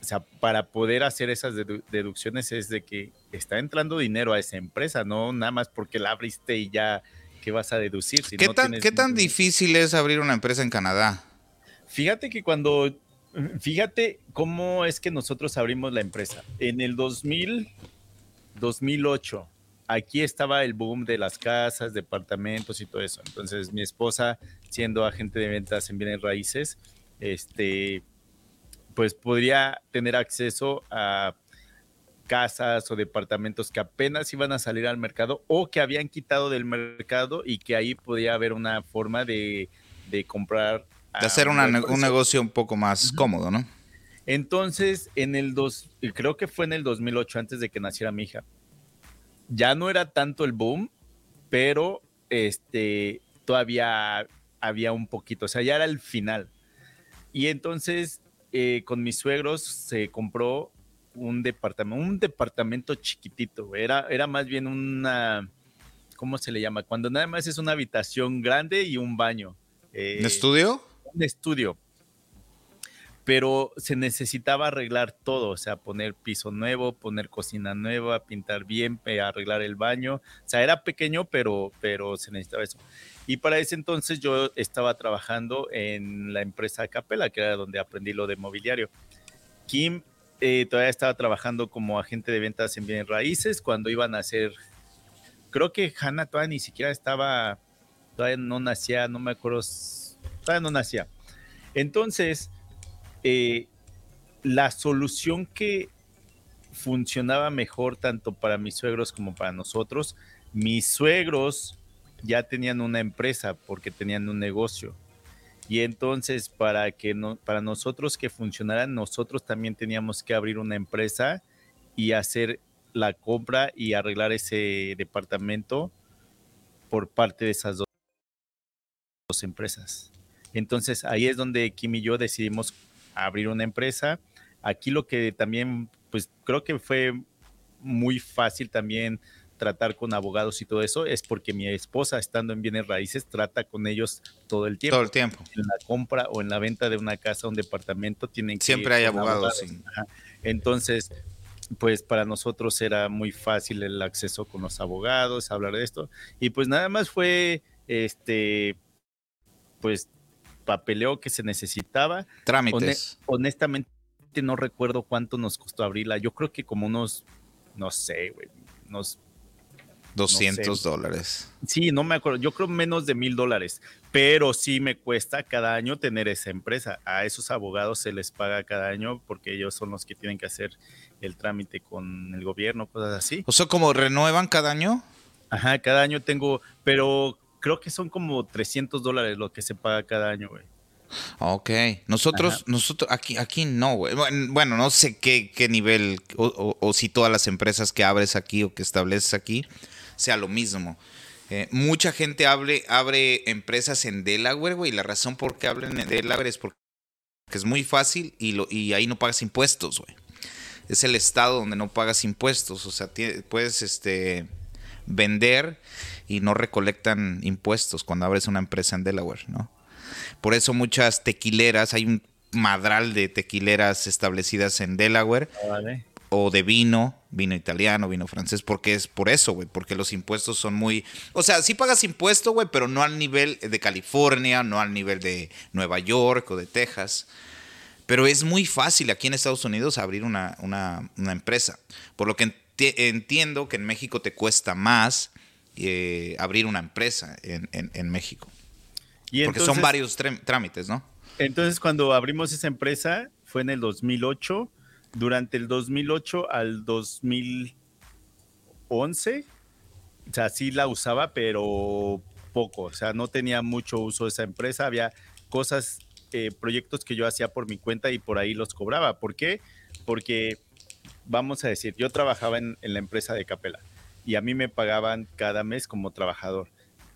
o sea, para poder hacer esas deducciones es de que está entrando dinero a esa empresa, no nada más porque la abriste y ya que vas a deducir. ¿Qué, tan, ¿qué tan difícil es abrir una empresa en Canadá? Fíjate que cuando, fíjate cómo es que nosotros abrimos la empresa. En el 2000, 2008, aquí estaba el boom de las casas, departamentos y todo eso. Entonces mi esposa, siendo agente de ventas en bienes raíces, este, pues podría tener acceso a casas o departamentos que apenas iban a salir al mercado o que habían quitado del mercado y que ahí podía haber una forma de, comprar. De hacer un negocio un poco más cómodo, ¿no? Entonces, en el dos, creo que fue en el 2008, antes de que naciera mi hija, ya no era tanto el boom, pero este, todavía había un poquito, o sea, ya era el final. Y entonces eh, con mis suegros se compró un departamento, un departamento chiquitito, Era, era más bien una, ¿cómo se le llama? Cuando nada más es una habitación grande y un baño. Eh, ¿Un estudio? Un estudio. Pero se necesitaba arreglar todo, o sea, poner piso nuevo, poner cocina nueva, pintar bien, arreglar el baño. O sea, era pequeño, pero, pero se necesitaba eso. Y para ese entonces yo estaba trabajando en la empresa Capela, que era donde aprendí lo de mobiliario. Kim eh, todavía estaba trabajando como agente de ventas en bienes raíces cuando iban a hacer, creo que Hannah todavía ni siquiera estaba, todavía no nacía, no me acuerdo, todavía no nacía. Entonces, eh, la solución que funcionaba mejor tanto para mis suegros como para nosotros. Mis suegros ya tenían una empresa porque tenían un negocio. Y entonces para que no, para nosotros que funcionara, nosotros también teníamos que abrir una empresa y hacer la compra y arreglar ese departamento por parte de esas dos, dos empresas. Entonces ahí es donde Kim y yo decidimos abrir una empresa. Aquí lo que también, pues creo que fue muy fácil también tratar con abogados y todo eso es porque mi esposa, estando en bienes raíces, trata con ellos todo el tiempo. Todo el tiempo. En la compra o en la venta de una casa, un departamento, tienen que Siempre hay abogados. Sí. Entonces, pues para nosotros era muy fácil el acceso con los abogados, hablar de esto. Y pues nada más fue, este, pues papeleo que se necesitaba. Trámites. honestamente no recuerdo cuánto nos costó abrirla. Yo creo que como unos, no sé, güey, unos 200 no sé. dólares. Sí, no me acuerdo. Yo creo menos de mil dólares, pero sí me cuesta cada año tener esa empresa. A esos abogados se les paga cada año porque ellos son los que tienen que hacer el trámite con el gobierno, cosas así. O sea, como renuevan cada año. Ajá, cada año tengo, pero creo que son como 300 dólares lo que se paga cada año, güey. Ok, nosotros, Ajá. nosotros, aquí, aquí no, güey. Bueno, no sé qué, qué nivel, o, o, o, si todas las empresas que abres aquí o que estableces aquí sea lo mismo. Eh, mucha gente abre, abre empresas en Delaware, güey, y la razón por qué abren en Delaware es porque es muy fácil y, lo, y ahí no pagas impuestos, güey. Es el estado donde no pagas impuestos, o sea, puedes este, vender y no recolectan impuestos cuando abres una empresa en Delaware, ¿no? Por eso muchas tequileras, hay un madral de tequileras establecidas en Delaware. Vale. O de vino, vino italiano, vino francés, porque es por eso, güey, porque los impuestos son muy... O sea, sí pagas impuesto, güey, pero no al nivel de California, no al nivel de Nueva York o de Texas. Pero es muy fácil aquí en Estados Unidos abrir una, una, una empresa. Por lo que enti entiendo que en México te cuesta más eh, abrir una empresa en, en, en México. Y Porque entonces, son varios trámites, ¿no? Entonces, cuando abrimos esa empresa, fue en el 2008. Durante el 2008 al 2011, o sea, sí la usaba, pero poco. O sea, no tenía mucho uso esa empresa. Había cosas, eh, proyectos que yo hacía por mi cuenta y por ahí los cobraba. ¿Por qué? Porque, vamos a decir, yo trabajaba en, en la empresa de Capela y a mí me pagaban cada mes como trabajador.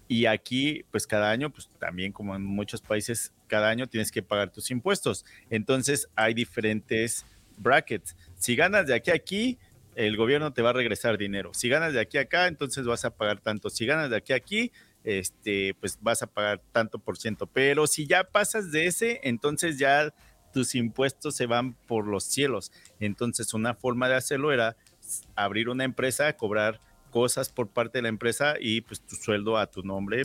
Y aquí, pues cada año, pues también como en muchos países, cada año tienes que pagar tus impuestos. Entonces hay diferentes brackets. Si ganas de aquí a aquí, el gobierno te va a regresar dinero. Si ganas de aquí a acá, entonces vas a pagar tanto. Si ganas de aquí a aquí, este, pues vas a pagar tanto por ciento. Pero si ya pasas de ese, entonces ya tus impuestos se van por los cielos. Entonces una forma de hacerlo era abrir una empresa, cobrar cosas por parte de la empresa y pues tu sueldo a tu nombre,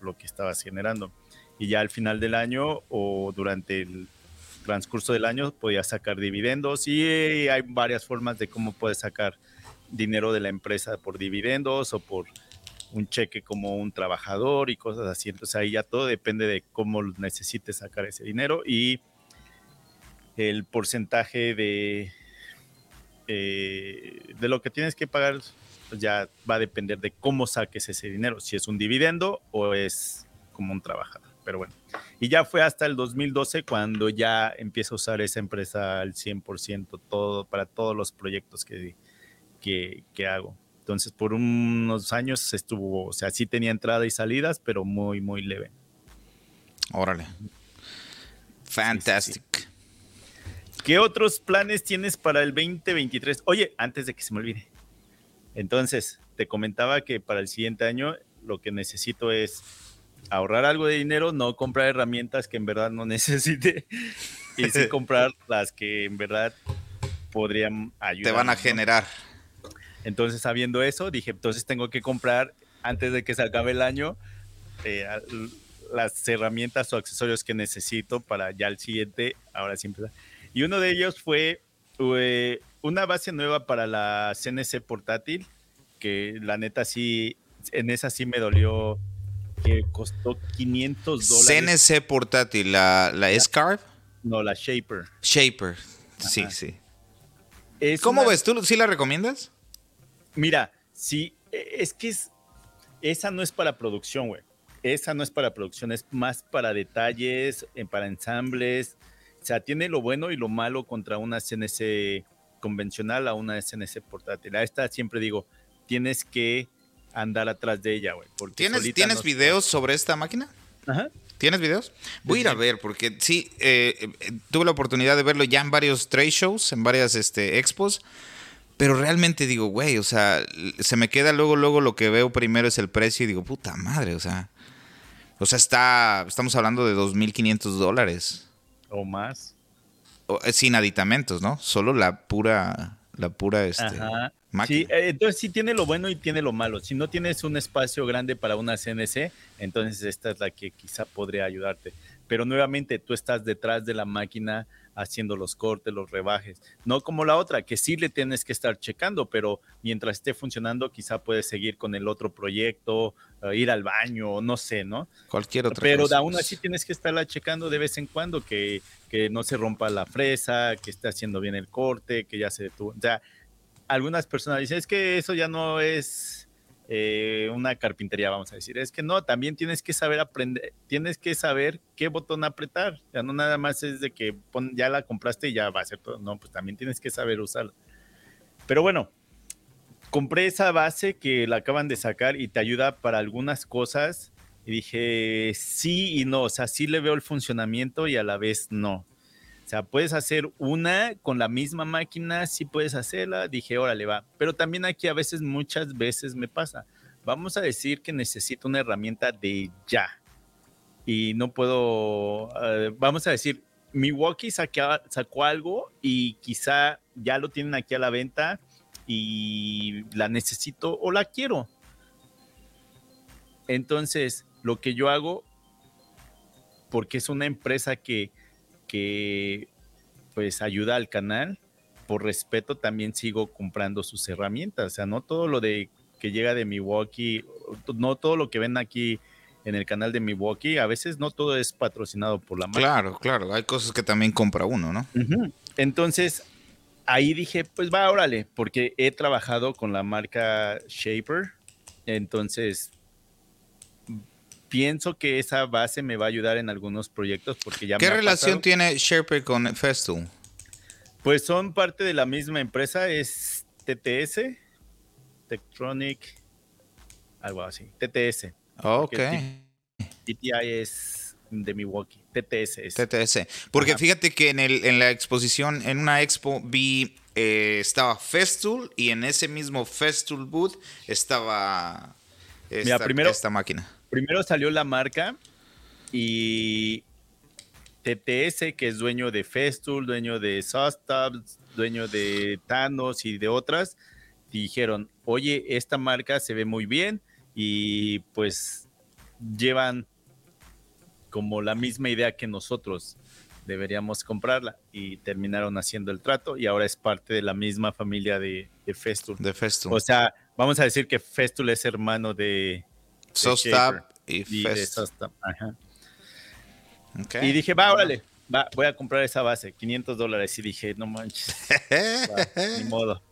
lo que estabas generando. Y ya al final del año o durante el transcurso del año podías sacar dividendos y hay varias formas de cómo puedes sacar dinero de la empresa por dividendos o por un cheque como un trabajador y cosas así. Entonces ahí ya todo depende de cómo necesites sacar ese dinero y el porcentaje de, eh, de lo que tienes que pagar pues ya va a depender de cómo saques ese dinero, si es un dividendo o es como un trabajador. Pero bueno, y ya fue hasta el 2012 cuando ya empiezo a usar esa empresa al 100% todo, para todos los proyectos que, que, que hago. Entonces, por unos años estuvo, o sea, sí tenía entrada y salidas, pero muy, muy leve. Órale. Fantastic. Sí, sí, sí. ¿Qué otros planes tienes para el 2023? Oye, antes de que se me olvide. Entonces, te comentaba que para el siguiente año lo que necesito es ahorrar algo de dinero, no comprar herramientas que en verdad no necesite y sí comprar las que en verdad podrían ayudar. Te van a generar. Entonces, sabiendo eso, dije, entonces tengo que comprar antes de que se acabe el año eh, las herramientas o accesorios que necesito para ya el siguiente, ahora sí empezar. Y uno de ellos fue eh, una base nueva para la CNC portátil, que la neta sí, en esa sí me dolió, que costó 500 dólares. CNC portátil, la, la S-Carve? No, la Shaper. Shaper, sí, sí. ¿Cómo ves? ¿Tú sí la recomiendas? Mira, sí, e, es que es, esa no es para producción, güey. Esa no es para producción, es más para detalles, para ensambles. O sea, tiene lo bueno y lo malo contra una CNC convencional a una CNC portátil. A esta siempre digo, tienes que andar atrás de ella, güey. ¿Tienes, ¿tienes videos sobre esta máquina? Ajá. ¿Tienes videos? Voy a ir a ver, porque sí, eh, tuve la oportunidad de verlo ya en varios trade shows, en varias este, expos. Pero realmente digo, güey, o sea, se me queda luego, luego lo que veo primero es el precio y digo, puta madre, o sea. O sea, está, estamos hablando de 2.500 dólares. O más. Eh, sin aditamentos, ¿no? Solo la pura, la pura, este, Sí, eh, entonces sí tiene lo bueno y tiene lo malo. Si no tienes un espacio grande para una CNC, entonces esta es la que quizá podría ayudarte. Pero nuevamente tú estás detrás de la máquina haciendo los cortes, los rebajes. No como la otra, que sí le tienes que estar checando, pero mientras esté funcionando, quizá puedes seguir con el otro proyecto, eh, ir al baño, no sé, ¿no? Cualquier otra pero cosa. Pero aún así tienes que estarla checando de vez en cuando, que, que no se rompa la fresa, que esté haciendo bien el corte, que ya se detuvo. O sea, algunas personas dicen, es que eso ya no es eh, una carpintería, vamos a decir. Es que no, también tienes que saber aprender, tienes que saber qué botón apretar. Ya no nada más es de que ya la compraste y ya va a ser todo. No, pues también tienes que saber usarla. Pero bueno, compré esa base que la acaban de sacar y te ayuda para algunas cosas. Y dije, sí y no, o sea, sí le veo el funcionamiento y a la vez no. Sea, puedes hacer una con la misma máquina, sí puedes hacerla. Dije, órale, va. Pero también aquí a veces, muchas veces me pasa. Vamos a decir que necesito una herramienta de ya. Y no puedo, eh, vamos a decir, Milwaukee sacó algo y quizá ya lo tienen aquí a la venta y la necesito o la quiero. Entonces, lo que yo hago, porque es una empresa que que pues ayuda al canal. Por respeto también sigo comprando sus herramientas. O sea, no todo lo de que llega de Milwaukee, no todo lo que ven aquí en el canal de Milwaukee, a veces no todo es patrocinado por la marca. Claro, claro, hay cosas que también compra uno, ¿no? Entonces, ahí dije, pues va, órale, porque he trabajado con la marca Shaper, entonces pienso que esa base me va a ayudar en algunos proyectos porque ya ¿Qué relación tiene Sherpa con Festool? Pues son parte de la misma empresa, es TTS, Tektronix, algo así, TTS. Ok. TTI es de Milwaukee, TTS es. TTS. Porque fíjate que en, el, en la exposición, en una expo, vi, eh, estaba Festool y en ese mismo Festool booth estaba primero, esta máquina primero salió la marca y TTS, que es dueño de Festool, dueño de Sostabs, dueño de Thanos y de otras, dijeron, oye, esta marca se ve muy bien y pues llevan como la misma idea que nosotros deberíamos comprarla y terminaron haciendo el trato y ahora es parte de la misma familia de, de Festool. De Festool. O sea, vamos a decir que Festool es hermano de, Sostap y, y dije, va, órale, va, voy a comprar esa base, 500 dólares. Y dije, no manches, ni modo.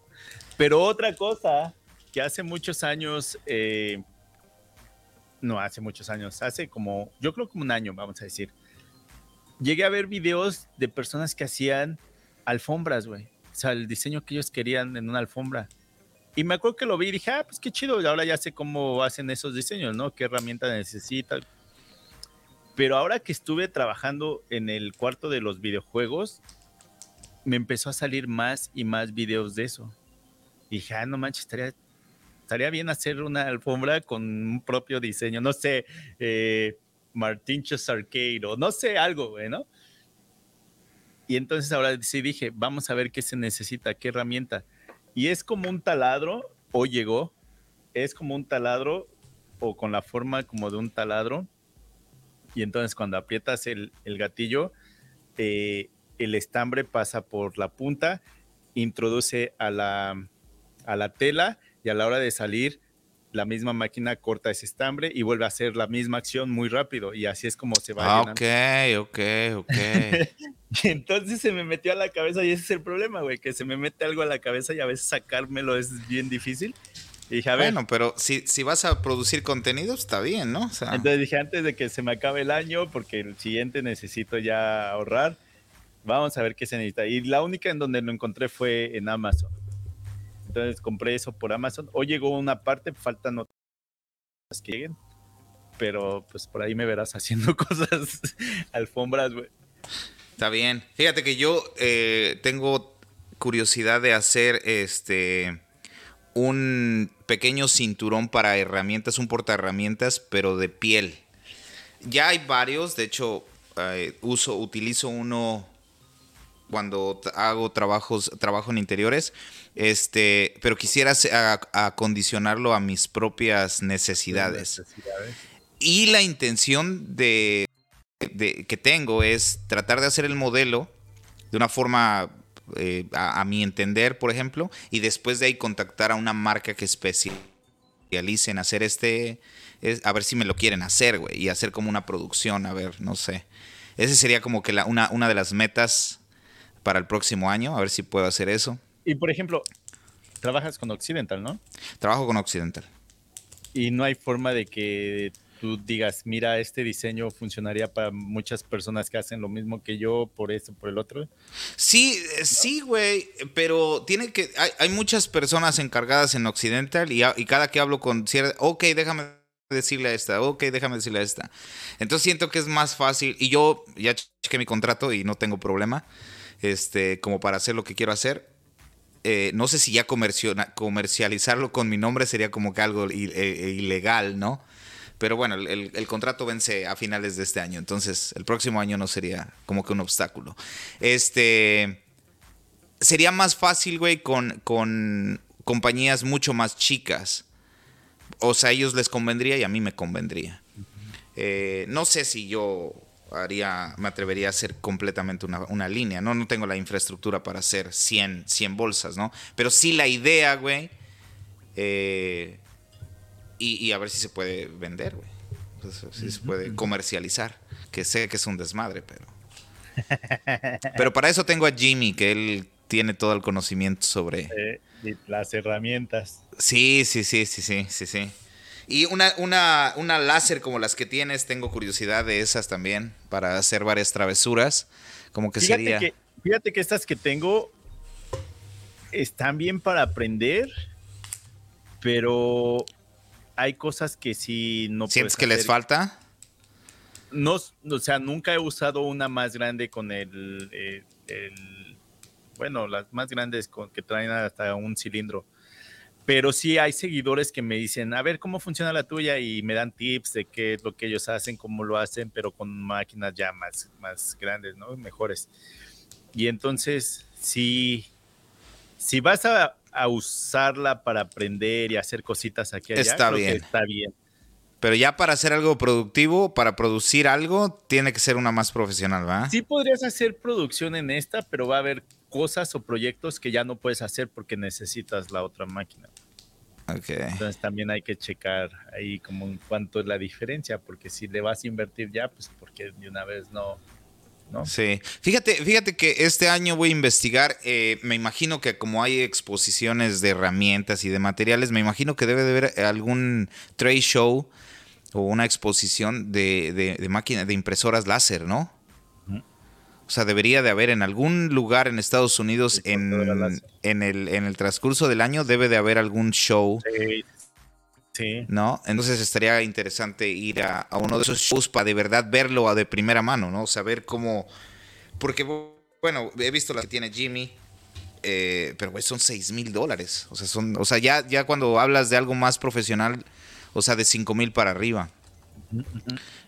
Pero otra cosa que hace muchos años, eh, no hace muchos años, hace como, yo creo como un año, vamos a decir, llegué a ver videos de personas que hacían alfombras, güey. O sea, el diseño que ellos querían en una alfombra. Y me acuerdo que lo vi y dije, ah, pues qué chido, ahora ya sé cómo hacen esos diseños, ¿no? ¿Qué herramienta necesitan? Pero ahora que estuve trabajando en el cuarto de los videojuegos, me empezó a salir más y más videos de eso. Y dije, ah, no manches, estaría, estaría bien hacer una alfombra con un propio diseño, no sé, eh, Martinchos Arcade o no sé, algo, güey, ¿no? Y entonces ahora sí dije, vamos a ver qué se necesita, qué herramienta y es como un taladro, o llegó, es como un taladro o con la forma como de un taladro. Y entonces cuando aprietas el, gatillo, eh, el estambre pasa por la punta, introduce a la, a la tela y a la hora de salir la misma máquina corta ese estambre y vuelve a hacer la misma acción muy rápido y así es como se va. Ah, ok, ok, ok. y entonces se me metió a la cabeza y ese es el problema, güey, que se me mete algo a la cabeza y a veces sacármelo es bien difícil. Y dije, a ver, Bueno, pero si, si vas a producir contenido, está bien, ¿no? O sea, entonces dije, antes de que se me acabe el año, porque el siguiente necesito ya ahorrar, vamos a ver qué se necesita. Y la única en donde lo encontré fue en Amazon. Entonces compré eso por Amazon. Hoy llegó una parte, faltan otras que lleguen. Pero pues por ahí me verás haciendo cosas, alfombras, güey. Está bien. Fíjate que yo eh, tengo curiosidad de hacer este un pequeño cinturón para herramientas, un porta herramientas, pero de piel. Ya hay varios, de hecho, eh, uso, utilizo uno cuando hago trabajos, trabajo en interiores, este, pero quisiera acondicionarlo a mis propias necesidades. Y la intención de, que tengo es tratar de hacer el modelo de una forma, eh, a, mi entender, por ejemplo, y después de ahí contactar a una marca que especialice en hacer este, es- a ver si me lo quieren hacer, güey, y hacer como una producción, a ver, no sé. Ese sería como que una, una de las metas para el próximo año, a ver si puedo hacer eso. Y por ejemplo, trabajas con Occidental, ¿no? Trabajo con Occidental. Y no hay forma de que tú digas, mira, este diseño funcionaría para muchas personas que hacen lo mismo que yo, por esto, por el otro. Sí, eh, sí, güey, pero tiene que, hay, hay muchas personas encargadas en Occidental y, cada que hablo con cierta, ok, déjame decirle a esta, ok, déjame decirle a esta. Entonces siento que es más fácil y yo ya chequé mi contrato y no tengo problema, este, como para hacer lo que quiero hacer. Eh, no sé si ya comercializarlo con mi nombre sería como que algo i- eh, ilegal, ¿no? Pero bueno, el, el- el contrato vence a finales de este año, entonces el próximo año no sería como que un obstáculo. Este. Sería más fácil, güey, con, con compañías mucho más chicas. O sea, a ellos les convendría y a mí me convendría. Eh, no sé si yo haría, me atrevería a hacer completamente una, una línea, ¿no? No tengo la infraestructura para hacer 100, 100 bolsas, ¿no? Pero sí la idea, güey. eh, y, y a ver si se puede vender, güey. Pues, si se puede comercializar. Que sé que es un desmadre, pero. Pero para eso tengo a Jimmy, que él tiene todo el conocimiento sobre. eh, y las herramientas. Sí, sí, sí, sí, sí, sí, sí. Y una, una, una láser como las que tienes, tengo curiosidad de esas también, para hacer varias travesuras. Como que Fíjate sería. que, fíjate que estas que tengo están bien para aprender, pero hay cosas que sí no ¿Sientes que les falta? No, o sea, nunca he usado una más grande con el, eh, el- bueno, las más grandes con que traen hasta un cilindro. Pero sí hay seguidores que me dicen, a ver cómo funciona la tuya y me dan tips de qué es lo que ellos hacen, cómo lo hacen, pero con máquinas ya más, más grandes, ¿no? Mejores. Y entonces, sí, si vas a, a usarla para aprender y hacer cositas aquí allá, Está creo que bien. está bien. Pero ya para hacer algo productivo, para producir algo, tiene que ser una más profesional, ¿va? Sí podrías hacer producción en esta, pero va a haber cosas o proyectos que ya no puedes hacer porque necesitas la otra máquina. Ok. Entonces también hay que checar ahí como en cuánto es la diferencia, porque si le vas a invertir ya, pues porque de una vez no, ¿no? Sí. Fíjate, fíjate que este año voy a investigar. eh, me imagino que como hay exposiciones de herramientas y de materiales, me imagino que debe de haber algún trade show o una exposición de, de, de máquinas, de impresoras láser, ¿no? O sea, debería de haber en algún lugar en Estados Unidos en, en, el, en el transcurso del año, debe de haber algún show. Sí, sí. ¿no? Entonces estaría interesante ir a, a uno de esos shows para de verdad verlo a de primera mano, ¿no? Saber cómo... Porque, bueno, he visto la que tiene Jimmy, eh, pero güey, son 6 mil dólares. O sea, son, o sea ya, ya cuando hablas de algo más profesional, o sea, de 5 mil para arriba.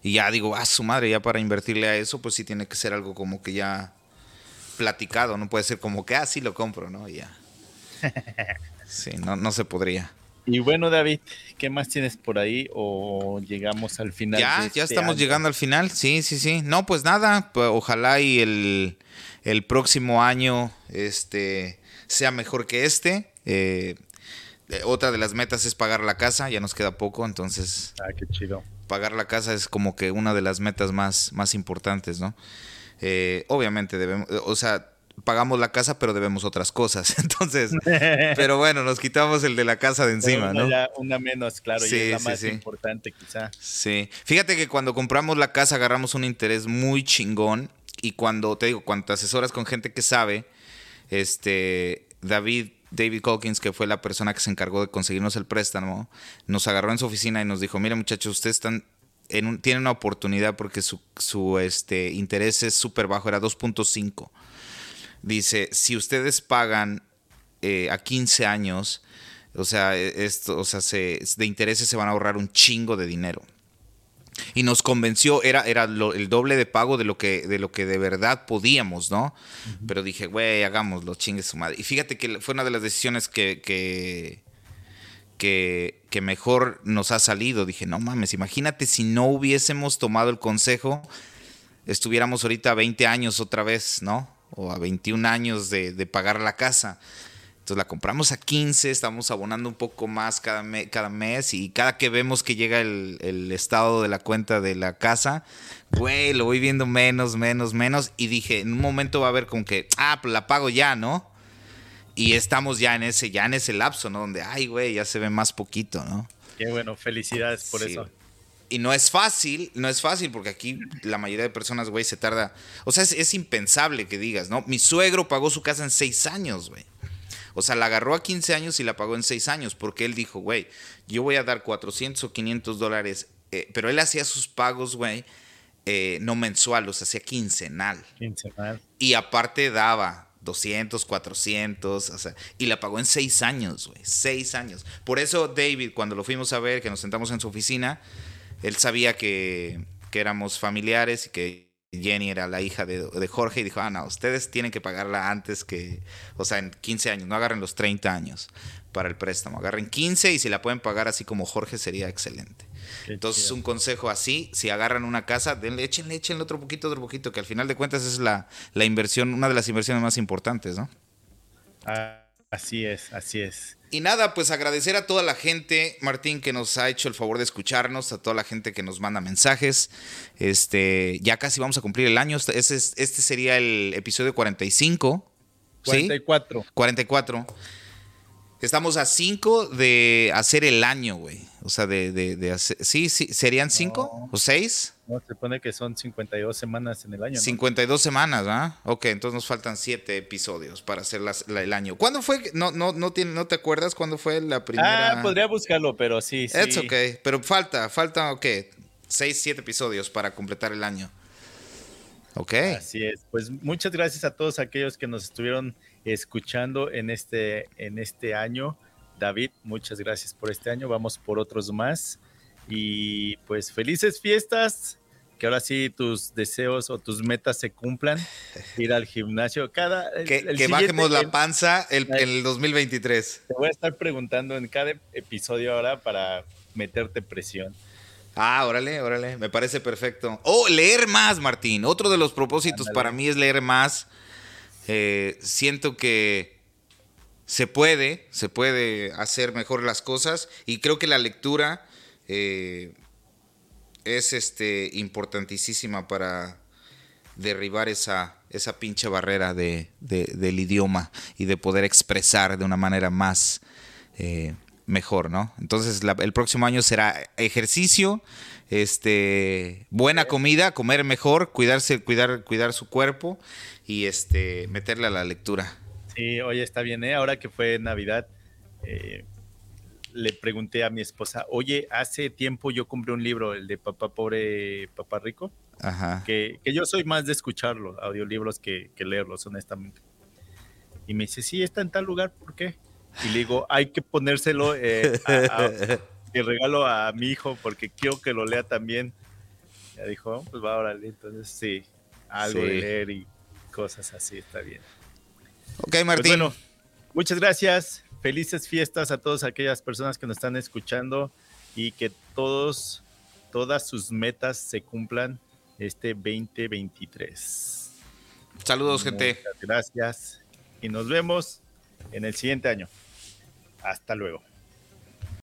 Y ya digo, ah, su madre, ya para invertirle a eso, pues sí tiene que ser algo como que ya platicado, no puede ser como que, ah, sí lo compro, ¿no? Y ya. Sí, no, no se podría. Y bueno, David, ¿qué más tienes por ahí o llegamos al final? Ya, de ya este estamos año? llegando al final. Sí, sí, sí. No, pues nada. pues, ojalá y el, el próximo año este, sea mejor que este. Eh, eh, otra de las metas es pagar la casa, ya nos queda poco, entonces... Ah, qué chido. Pagar la casa es como que una de las metas más, más importantes, ¿no? Eh, obviamente debemos, o sea, pagamos la casa, pero debemos otras cosas. Entonces, pero bueno, nos quitamos el de la casa de encima, una, ¿no? Ya, una menos, claro, y es la más importante quizá. Sí, fíjate que cuando compramos la casa agarramos un interés muy chingón y cuando, te digo, cuando te asesoras con gente que sabe, este, David, David Calkins, que fue la persona que se encargó de conseguirnos el préstamo, nos agarró en su oficina y nos dijo, mira muchachos, ustedes están en un, tienen una oportunidad porque su, su este, interés es súper bajo, era 2.5 dice, si ustedes pagan eh, a 15 años, o sea, e, esto, o sea, de intereses se van a ahorrar un chingo de dinero. Y nos convenció, era, era el doble de pago de lo que de, lo que de verdad podíamos, ¿no? Pero dije, güey, hagámoslo, chingue su madre. Y fíjate que fue una de las decisiones que, que, que, que mejor nos ha salido. Dije, no mames, imagínate si no hubiésemos tomado el consejo, estuviéramos ahorita 20 años otra vez, ¿no? o a 21 años de, pagar la casa. Entonces la compramos a 15, estamos abonando un poco más cada, cada mes y cada que vemos que llega el, estado de la cuenta de la casa, güey, lo voy viendo menos, menos, menos y dije, en un momento va a haber como que, ah, pues la pago ya, ¿no? Y estamos ya en ese, ya en ese lapso, ¿no? Donde, ay, güey, ya se ve más poquito, ¿no? Qué bueno, felicidades por eso y no es fácil, no es fácil porque aquí la mayoría de personas, güey, se tarda. O sea, es, impensable que digas, ¿no? Mi suegro pagó su casa en seis años, güey. O sea, la agarró a 15 años y la pagó en seis años porque él dijo, güey, yo voy a dar 400 o 500 dólares. Eh, pero él hacía sus pagos, güey, eh, no mensual, los hacía quincenal. Quincenal. Y aparte daba 200, 400, o sea, y la pagó en seis años, güey, seis años. Por eso David, cuando lo fuimos a ver, que nos sentamos en su oficina, él sabía que, éramos familiares y que Jenny era la hija de, Jorge y dijo, ah, no, ustedes tienen que pagarla antes que, o sea, en 15 años, no agarren los 30 años para el préstamo, agarren 15 y si la pueden pagar así como Jorge sería excelente. Entonces, un consejo así, si agarran una casa, denle, échenle, échenle otro poquito, otro poquito, que al final de cuentas es la, la inversión, una de las inversiones más importantes, ¿no? Ah, así es, así es. Y nada, pues agradecer a toda la gente, Martín, que nos ha hecho el favor de escucharnos, a toda la gente que nos manda mensajes. Este, ya casi vamos a cumplir el año. Este, este sería el episodio 45. 44. 44. Estamos a 5 de hacer el año, güey. O sea, de, de, hacer. Sí, sí, ¿serían 5 o 6? No, se pone que son 52 semanas en el año. ¿no? 52 semanas, ¿ah? Ok, entonces nos faltan 7 episodios para hacer el año. ¿Cuándo fue? No, no, no, tiene, ¿No te acuerdas cuándo fue la primera? Ah, podría buscarlo, pero sí, sí. Es ok, pero falta, falta, ok, 6, 7 episodios para completar el año. Ok. Así es. Pues muchas gracias a todos aquellos que nos estuvieron escuchando en este, en este año. David, muchas gracias por este año. Vamos por otros más. Y pues felices fiestas. Que ahora sí tus deseos o tus metas se cumplan. Ir al gimnasio. Cada, que, bajemos la panza el, en el 2023. Te voy a estar preguntando en cada episodio ahora para meterte presión. Ah, órale, órale, me parece perfecto. Oh, leer más, Martín. Otro de los propósitos para mí es leer más. Eh, siento que se puede, se puede hacer mejor las cosas y creo que la lectura eh, es este, importantísima para derribar esa, esa pinche barrera de, del idioma y de poder expresar de una manera más eh, mejor, ¿no? Entonces el próximo año será ejercicio, este, buena comida, comer mejor, cuidarse, cuidar, cuidar su cuerpo y este, meterle a la lectura. Sí, oye, está bien, ¿eh? Ahora que fue Navidad, eh, le pregunté a mi esposa, oye, hace tiempo yo compré un libro, el de Papá Pobre, Papá Rico, Ajá. Que, yo soy más de escucharlo, audiolibros, que, que leerlos, honestamente. Y me dice, sí, está en tal lugar, ¿por qué? Y le digo, hay que ponérselo eh, de regalo a mi hijo porque quiero que lo lea también. Ya dijo, oh, pues va, órale. Entonces, sí, algo de leer y cosas así, está bien. Ok, pues Martín. bueno, muchas gracias. Felices fiestas a todas aquellas personas que nos están escuchando y que todos, todas sus metas se cumplan este 2023. Saludos, gente. Muchas gracias y nos vemos en el siguiente año. Hasta luego.